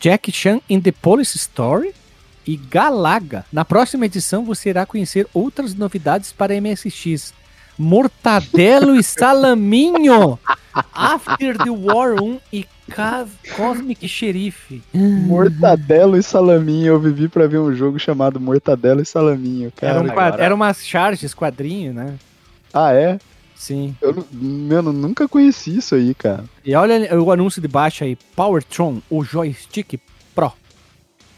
Jack Chan in the Police Story e Galaga. Na próxima edição você irá conhecer outras novidades para MSX. Mortadelo e Salaminho. After the War 1 e Cosmic Sheriff. Mortadelo e Salaminho. Eu vivi para ver um jogo chamado Mortadelo e Salaminho. Cara. Era, um, era umas charges, quadrinho, né? Ah, é? Sim. Eu, mano, nunca conheci isso aí, cara. E olha o anúncio de baixo aí: Powertron, o joystick Pro.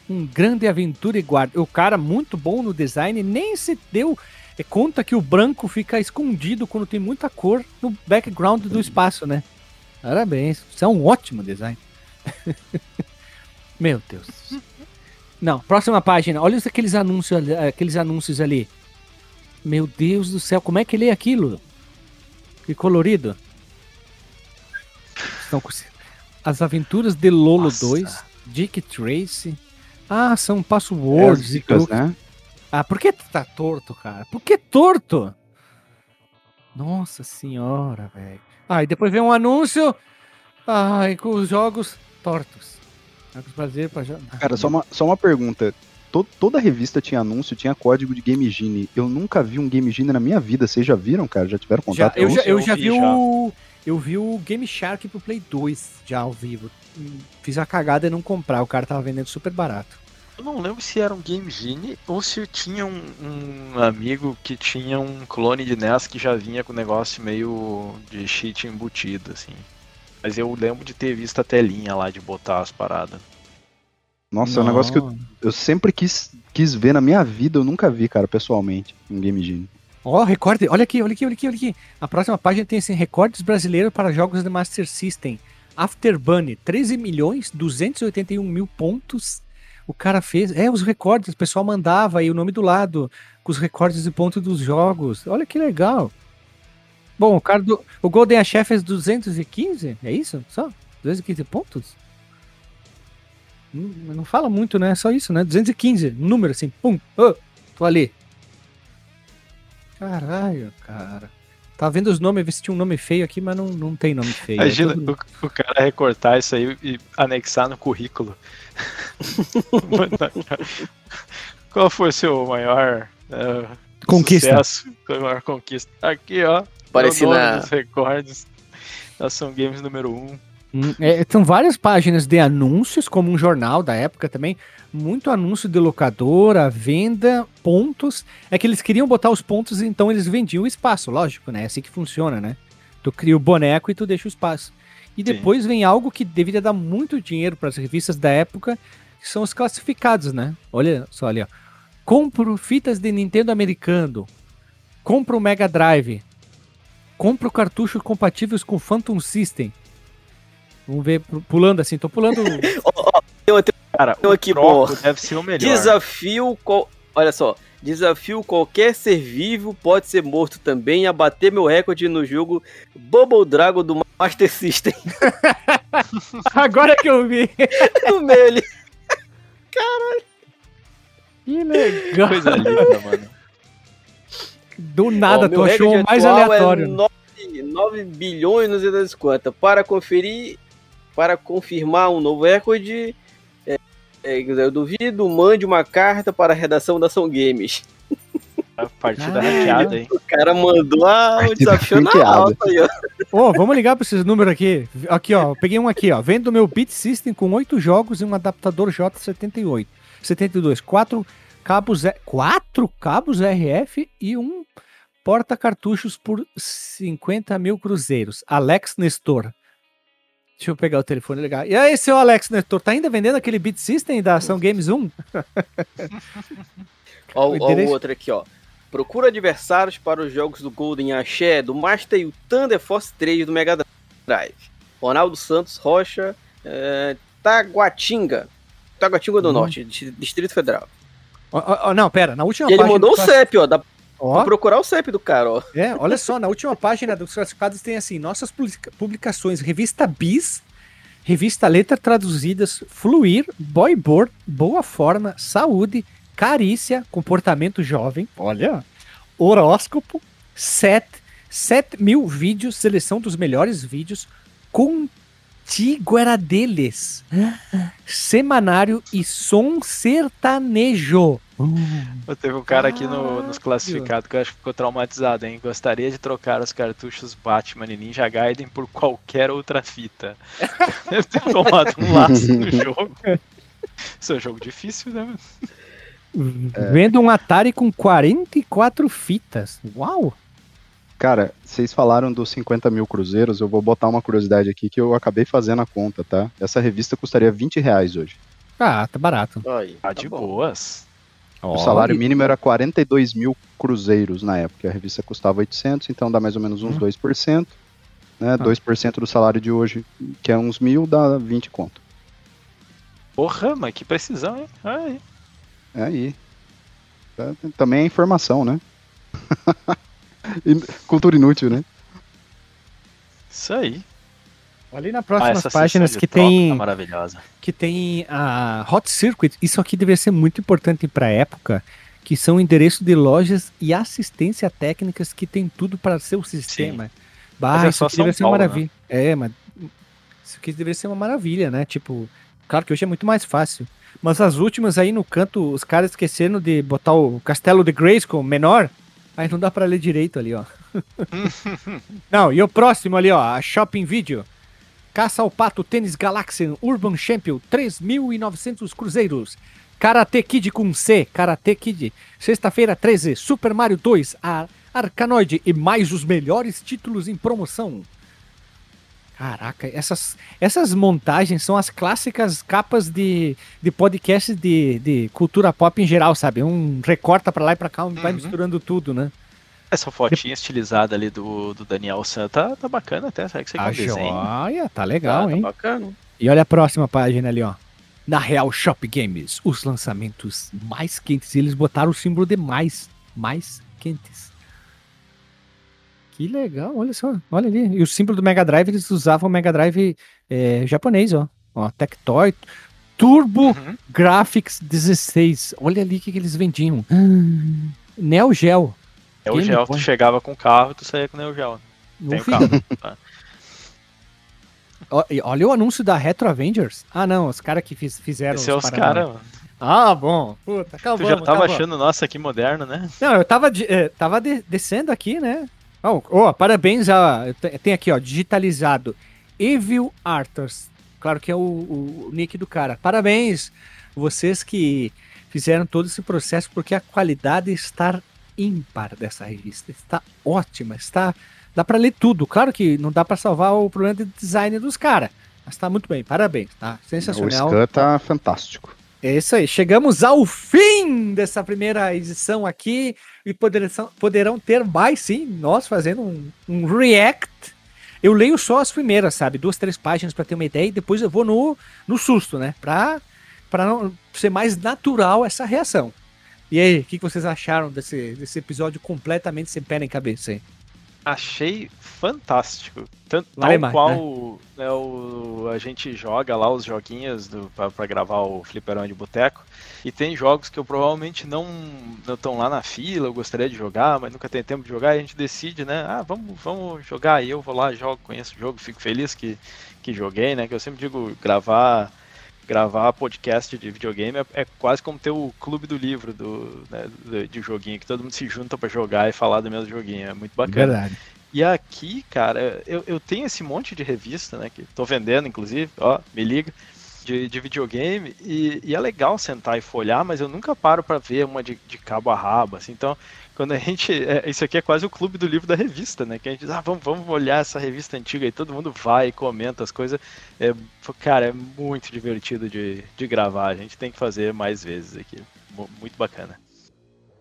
Um grande aventura e guarda. O cara muito bom no design, nem se deu conta que o branco fica escondido quando tem muita cor no background do espaço, né? Parabéns, isso é um ótimo design. Meu Deus. Não, próxima página. Olha aqueles anúncios, aqueles anúncios ali. Meu Deus do céu, como é que lê aquilo? Que colorido. Estão com... As Aventuras de Lolo Nossa. 2, Dick Tracy. Ah, são passwords é, e né? Ah, por que tá torto, cara? Por que torto? Nossa senhora, velho. Ah, e depois vem um anúncio. Ai, com os jogos tortos. Jogos brasileiros pra ah, Cara, só uma, só uma pergunta. Todo, toda revista tinha anúncio, tinha código de Game Genie. Eu nunca vi um Game Genie na minha vida. Vocês já viram, cara? Já tiveram contato? Já, eu, já, eu já vi o. Eu vi o Game Shark pro Play 2 já ao vivo. Fiz a cagada e não comprar. O cara tava vendendo super barato. Eu não lembro se era um Game Genie ou se eu tinha um, um, amigo que tinha um clone de NES que já vinha com um negócio meio de cheat embutido, assim. Mas eu lembro de ter visto a telinha lá de botar as paradas. Nossa, não. é um negócio que eu, eu sempre quis, quis ver na minha vida, eu nunca vi, cara, pessoalmente, um Game Genie. Ó, oh, recorde, olha aqui, olha aqui, olha aqui, olha aqui. A próxima página tem assim, recordes brasileiros para jogos de Master System. Afterburner, 13 milhões 281 mil pontos o cara fez. É, os recordes, o pessoal mandava aí o nome do lado, com os recordes de ponto dos jogos. Olha que legal. Bom, o cara do. O Golden Chef é 215? É isso? Só? 215 pontos? Não, não fala muito, né? É só isso, né? 215, número assim, pum, oh, tô ali. Caralho, cara. Tá vendo os nomes, ver se tinha um nome feio aqui, mas não, não tem nome feio. Imagina é todo... o, o, cara recortar isso aí e anexar no currículo. Qual foi seu maior uh, conquista? Sucesso, maior conquista? Aqui, ó. Parece na... dos recordes. Ação Games número 1. Um. Hum, é, são várias páginas de anúncios, como um jornal da época também. Muito anúncio de locadora, venda, pontos. É que eles queriam botar os pontos, então eles vendiam o espaço, lógico, né? É assim que funciona, né? Tu cria o boneco e tu deixa o espaço. E depois Sim. vem algo que deveria dar muito dinheiro para as revistas da época, que são os classificados, né? Olha só ali, ó. Compro fitas de Nintendo americano. Compro o Mega Drive. Compro cartuchos compatíveis com Phantom System. Vamos ver, pulando assim, tô pulando. oh, oh, Cara, eu aqui, pô. Deve ser o melhor. Desafio. Olha só. Desafio qualquer ser vivo pode ser morto também a bater meu recorde no jogo Bubble Dragon do Master System. Agora que eu vi. no meio ali. Caralho. Que legal. Coisa linda, mano. Do nada, tu achou o mais é aleatório. É 9, 9 bilhões, das quantas. Para conferir, para confirmar um novo recorde, é, é, eu duvido, mande uma carta para a redação da Ação Games. A partida ah, hackeada, hein? O cara mandou a, o desafio na alta aí, ó. Ô, oh, vamos ligar para esses números aqui. Aqui, ó. Peguei um aqui, ó. Vendo meu Beat System com 8 jogos e um adaptador J78. 72. 4 cabos, quatro cabos RF e um porta-cartuchos por 50 mil cruzeiros. Alex Nestor. Deixa eu pegar o telefone legal. E aí, seu Alex Nestor, tá ainda vendendo aquele Beat System da Ação Games 1? ó, o, o outro aqui, ó. Procura adversários para os jogos do Golden Axé, do Master e o Thunder Force 3 do Mega Drive. Ronaldo Santos Rocha, é, Taguatinga. Taguatinga do hum. Norte, Distrito Federal. Oh, oh, não, pera, na última e ele mandou o CEP, ó, da Ó. procurar o CEP do cara, ó. É, olha só, na última página dos classificados tem assim, nossas publicações, revista Bis, revista Letra Traduzidas, Fluir, Boyboard, Boa Forma, Saúde, Carícia, Comportamento Jovem, olha, Horóscopo, Set, 7 mil vídeos, seleção dos melhores vídeos, Contigo era deles, Semanário e Som Sertanejo. Uh, Teve um cara aqui no, nos classificados que eu acho que ficou traumatizado, hein? Gostaria de trocar os cartuchos Batman e Ninja Gaiden por qualquer outra fita. Deve ter tomado um laço no jogo. Isso é um jogo difícil, né? É. Vendo um Atari com 44 fitas. Uau! Cara, vocês falaram dos 50 mil cruzeiros, eu vou botar uma curiosidade aqui que eu acabei fazendo a conta, tá? Essa revista custaria 20 reais hoje. Ah, tá barato. Aí, tá, tá de bom. boas. O salário mínimo era 42 mil cruzeiros na época. A revista custava 800, então dá mais ou menos uns 2%. Hum. Né? Ah. 2% do salário de hoje, que é uns mil, dá 20 conto. Porra, mas que precisão, hein? Aí. É aí. É, também é informação, né? Cultura inútil, né? Isso aí. Ali na próximas ah, páginas que tem. Tá maravilhosa. Que tem a Hot Circuit. Isso aqui deveria ser muito importante para a época. Que são endereços de lojas e assistência técnicas que tem tudo para seu sistema. Sim. Bah, é isso aqui deveria ser uma maravilha. Né? É, mas isso aqui deveria ser uma maravilha, né? Tipo, claro que hoje é muito mais fácil. Mas as últimas aí no canto, os caras esqueceram de botar o Castelo de Grayskull menor. Aí não dá para ler direito ali, ó. não, e o próximo ali, ó, a Shopping Video. Caça ao Pato Tênis Galaxian Urban Champion 3.900 cruzeiros. Karate Kid com C, Karate Kid. Sexta-feira 13, Super Mario 2, a Arcanoid e mais os melhores títulos em promoção. Caraca, essas, essas montagens são as clássicas capas de, de podcast de, de cultura pop em geral, sabe? Um recorta para lá e pra cá, um uhum. vai misturando tudo, né? Essa fotinha estilizada ali do, do Daniel San tá, tá bacana até, sabe que você um desenho? Olha, tá legal, tá, hein? Tá bacana. E olha a próxima página ali, ó. Na Real Shop Games, os lançamentos mais quentes. E eles botaram o símbolo de mais, mais quentes. Que legal, olha só, olha ali. E o símbolo do Mega Drive, eles usavam o Mega Drive é, japonês, ó. Ó, Tectoy, Turbo uhum. Graphics 16. Olha ali o que, que eles vendiam. Hum, Neo Geo. Neo Geo, tu chegava com o carro e tu saía com o Neo Geo. Tem o carro. Tá. Olha o anúncio da Retro Avengers. Ah, não, os caras que fiz, fizeram. Esse é os caras, mano. Ah, bom. Puta, acabou. Tu já tava acabou. achando, nossa, que moderno, né? Não, eu tava, eh, tava de, descendo aqui, né? Oh, oh, parabéns a. Tem aqui, ó, digitalizado. Evil Arthurs. Claro que é o, o, o nick do cara. Parabéns, vocês que fizeram todo esse processo, porque a qualidade está ímpar dessa revista. Está ótima, está dá pra ler tudo. Claro que não dá pra salvar o problema de design dos caras. Mas tá muito bem, parabéns, tá? O Sensacional. Scan tá fantástico. É isso aí, chegamos ao fim dessa primeira edição aqui e poderão, poderão ter mais sim, nós fazendo um, um react. Eu leio só as primeiras, sabe? Duas, três páginas para ter uma ideia e depois eu vou no, no susto, né? Pra, pra não ser mais natural essa reação. E aí, o que, que vocês acharam desse, desse episódio completamente sem pé nem cabeça aí? Achei fantástico. Tanto tal mais, qual né, o, a gente joga lá os joguinhos pra gravar o fliperão de boteco. E tem jogos que eu provavelmente não estão lá na fila, eu gostaria de jogar, mas nunca tenho tempo de jogar, e a gente decide, né? Ah, vamos, vamos jogar. E eu vou lá, jogo, conheço o jogo, fico feliz que, que joguei, né? Que eu sempre digo, gravar gravar podcast de videogame é, é, quase como ter o clube do livro do, né, do, de joguinho, que todo mundo se junta para jogar e falar do mesmo joguinho. É muito bacana. Verdade. E aqui, cara, eu, eu tenho esse monte de revista, né? Que tô vendendo, inclusive, ó, me liga. De, de videogame e, e, é legal sentar e folhar, mas eu nunca paro para ver uma de, de, cabo a rabo, assim, então quando a gente, é, isso aqui é quase o clube do livro da revista, né, que a gente diz, ah, vamos, vamos olhar essa revista antiga e todo mundo vai e comenta as coisas, é, cara, é muito divertido de, de gravar, a gente tem que fazer mais vezes aqui, muito bacana.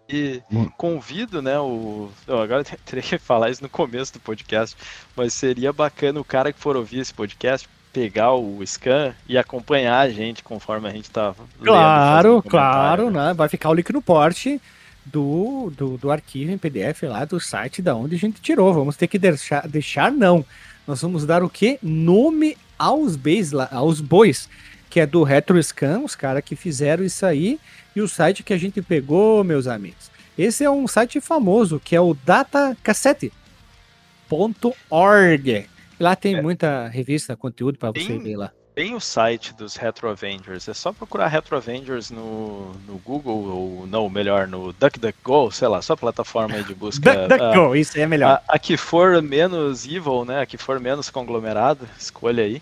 E convido, né, o. agora eu teria que falar isso no começo do podcast, mas seria bacana o cara que for ouvir esse podcast pegar o scan e acompanhar a gente conforme a gente tá Claro, claro, né? né? Vai ficar o link no porte do, do, do arquivo em PDF lá do site da onde a gente tirou. Vamos ter que deixar, deixar não. Nós vamos dar o que? Nome aos bois, aos bois, que é do RetroScan, os caras que fizeram isso aí e o site que a gente pegou, meus amigos. Esse é um site famoso, que é o datacassette.org. Lá tem é. muita revista, conteúdo para você ver lá. Tem o site dos Retro Avengers, é só procurar Retro Avengers no, no Google, ou não, melhor, no DuckDuckGo, sei lá, só plataforma de busca. DuckDuckGo, uh, isso é melhor. A, a, que for menos evil, né, a que for menos conglomerado, escolha aí.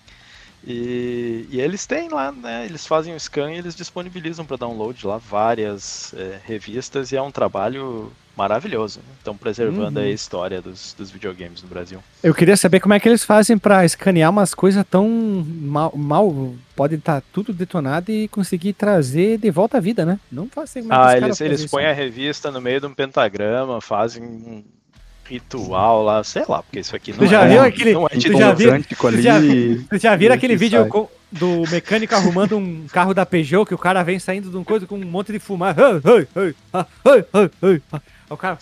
E, e, eles têm lá, né? Eles fazem o scan e eles disponibilizam para download lá várias é, revistas e é um trabalho maravilhoso. Estão né? preservando uhum. a história dos, dos, videogames no Brasil. Eu queria saber como é que eles fazem para escanear umas coisas tão mal, mal pode estar tá tudo detonado e conseguir trazer de volta à vida, né? Não fazem. Ah, eles, eles põem a revista no meio de um pentagrama, fazem ritual lá, sei lá, porque isso aqui não tu já é, viu aquele, não é tu já viu, tu já, tu já viram aquele vídeo com, do mecânico arrumando um carro da Peugeot que o cara vem saindo de um coisa com um monte de fumaça. O cara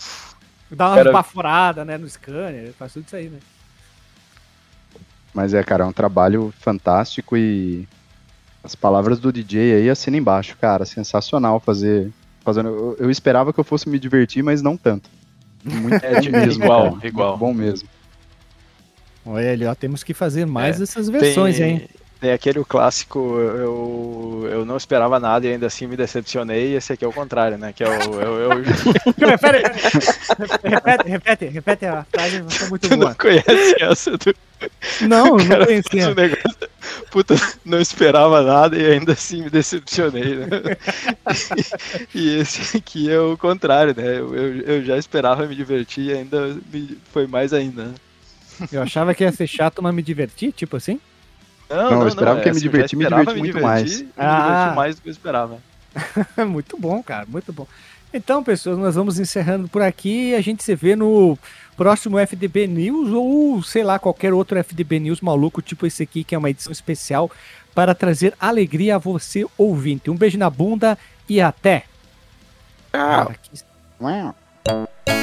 dá uma cara... baforada, né, no scanner, faz tudo isso aí, né? Mas é, cara, é um trabalho fantástico e as palavras do DJ aí assina embaixo, cara, sensacional fazer fazendo. Eu, eu esperava que eu fosse me divertir, mas não tanto. Muito é, mesmo, igual, cara. igual. bom mesmo. Olha ali, ó, temos que fazer mais é, essas versões, tem, hein? Tem aquele clássico, eu, eu não esperava nada e ainda assim me decepcionei, e esse aqui é o contrário, né? Que é o. Eu, eu... pera, repete, repete, repete a frase, você é muito tu boa. Não conhece essa do. Não, não conhecia. Puta, não esperava nada e ainda assim me decepcionei, né? e esse aqui é o contrário, né? Eu, eu, eu já esperava me divertir e ainda me, foi mais ainda. Né? Eu achava que ia ser chato, mas me divertir, tipo assim? Não, não, eu esperava não, que ia me divertir, me diverti muito mais. Me ah. diverti mais do que eu esperava. muito bom, cara, muito bom. Então, pessoas, nós vamos encerrando por aqui. A gente se vê no próximo FDB News ou, sei lá, qualquer outro FDB News maluco, tipo esse aqui, que é uma edição especial para trazer alegria a você, ouvinte. Um beijo na bunda e até. Tchau. Ah,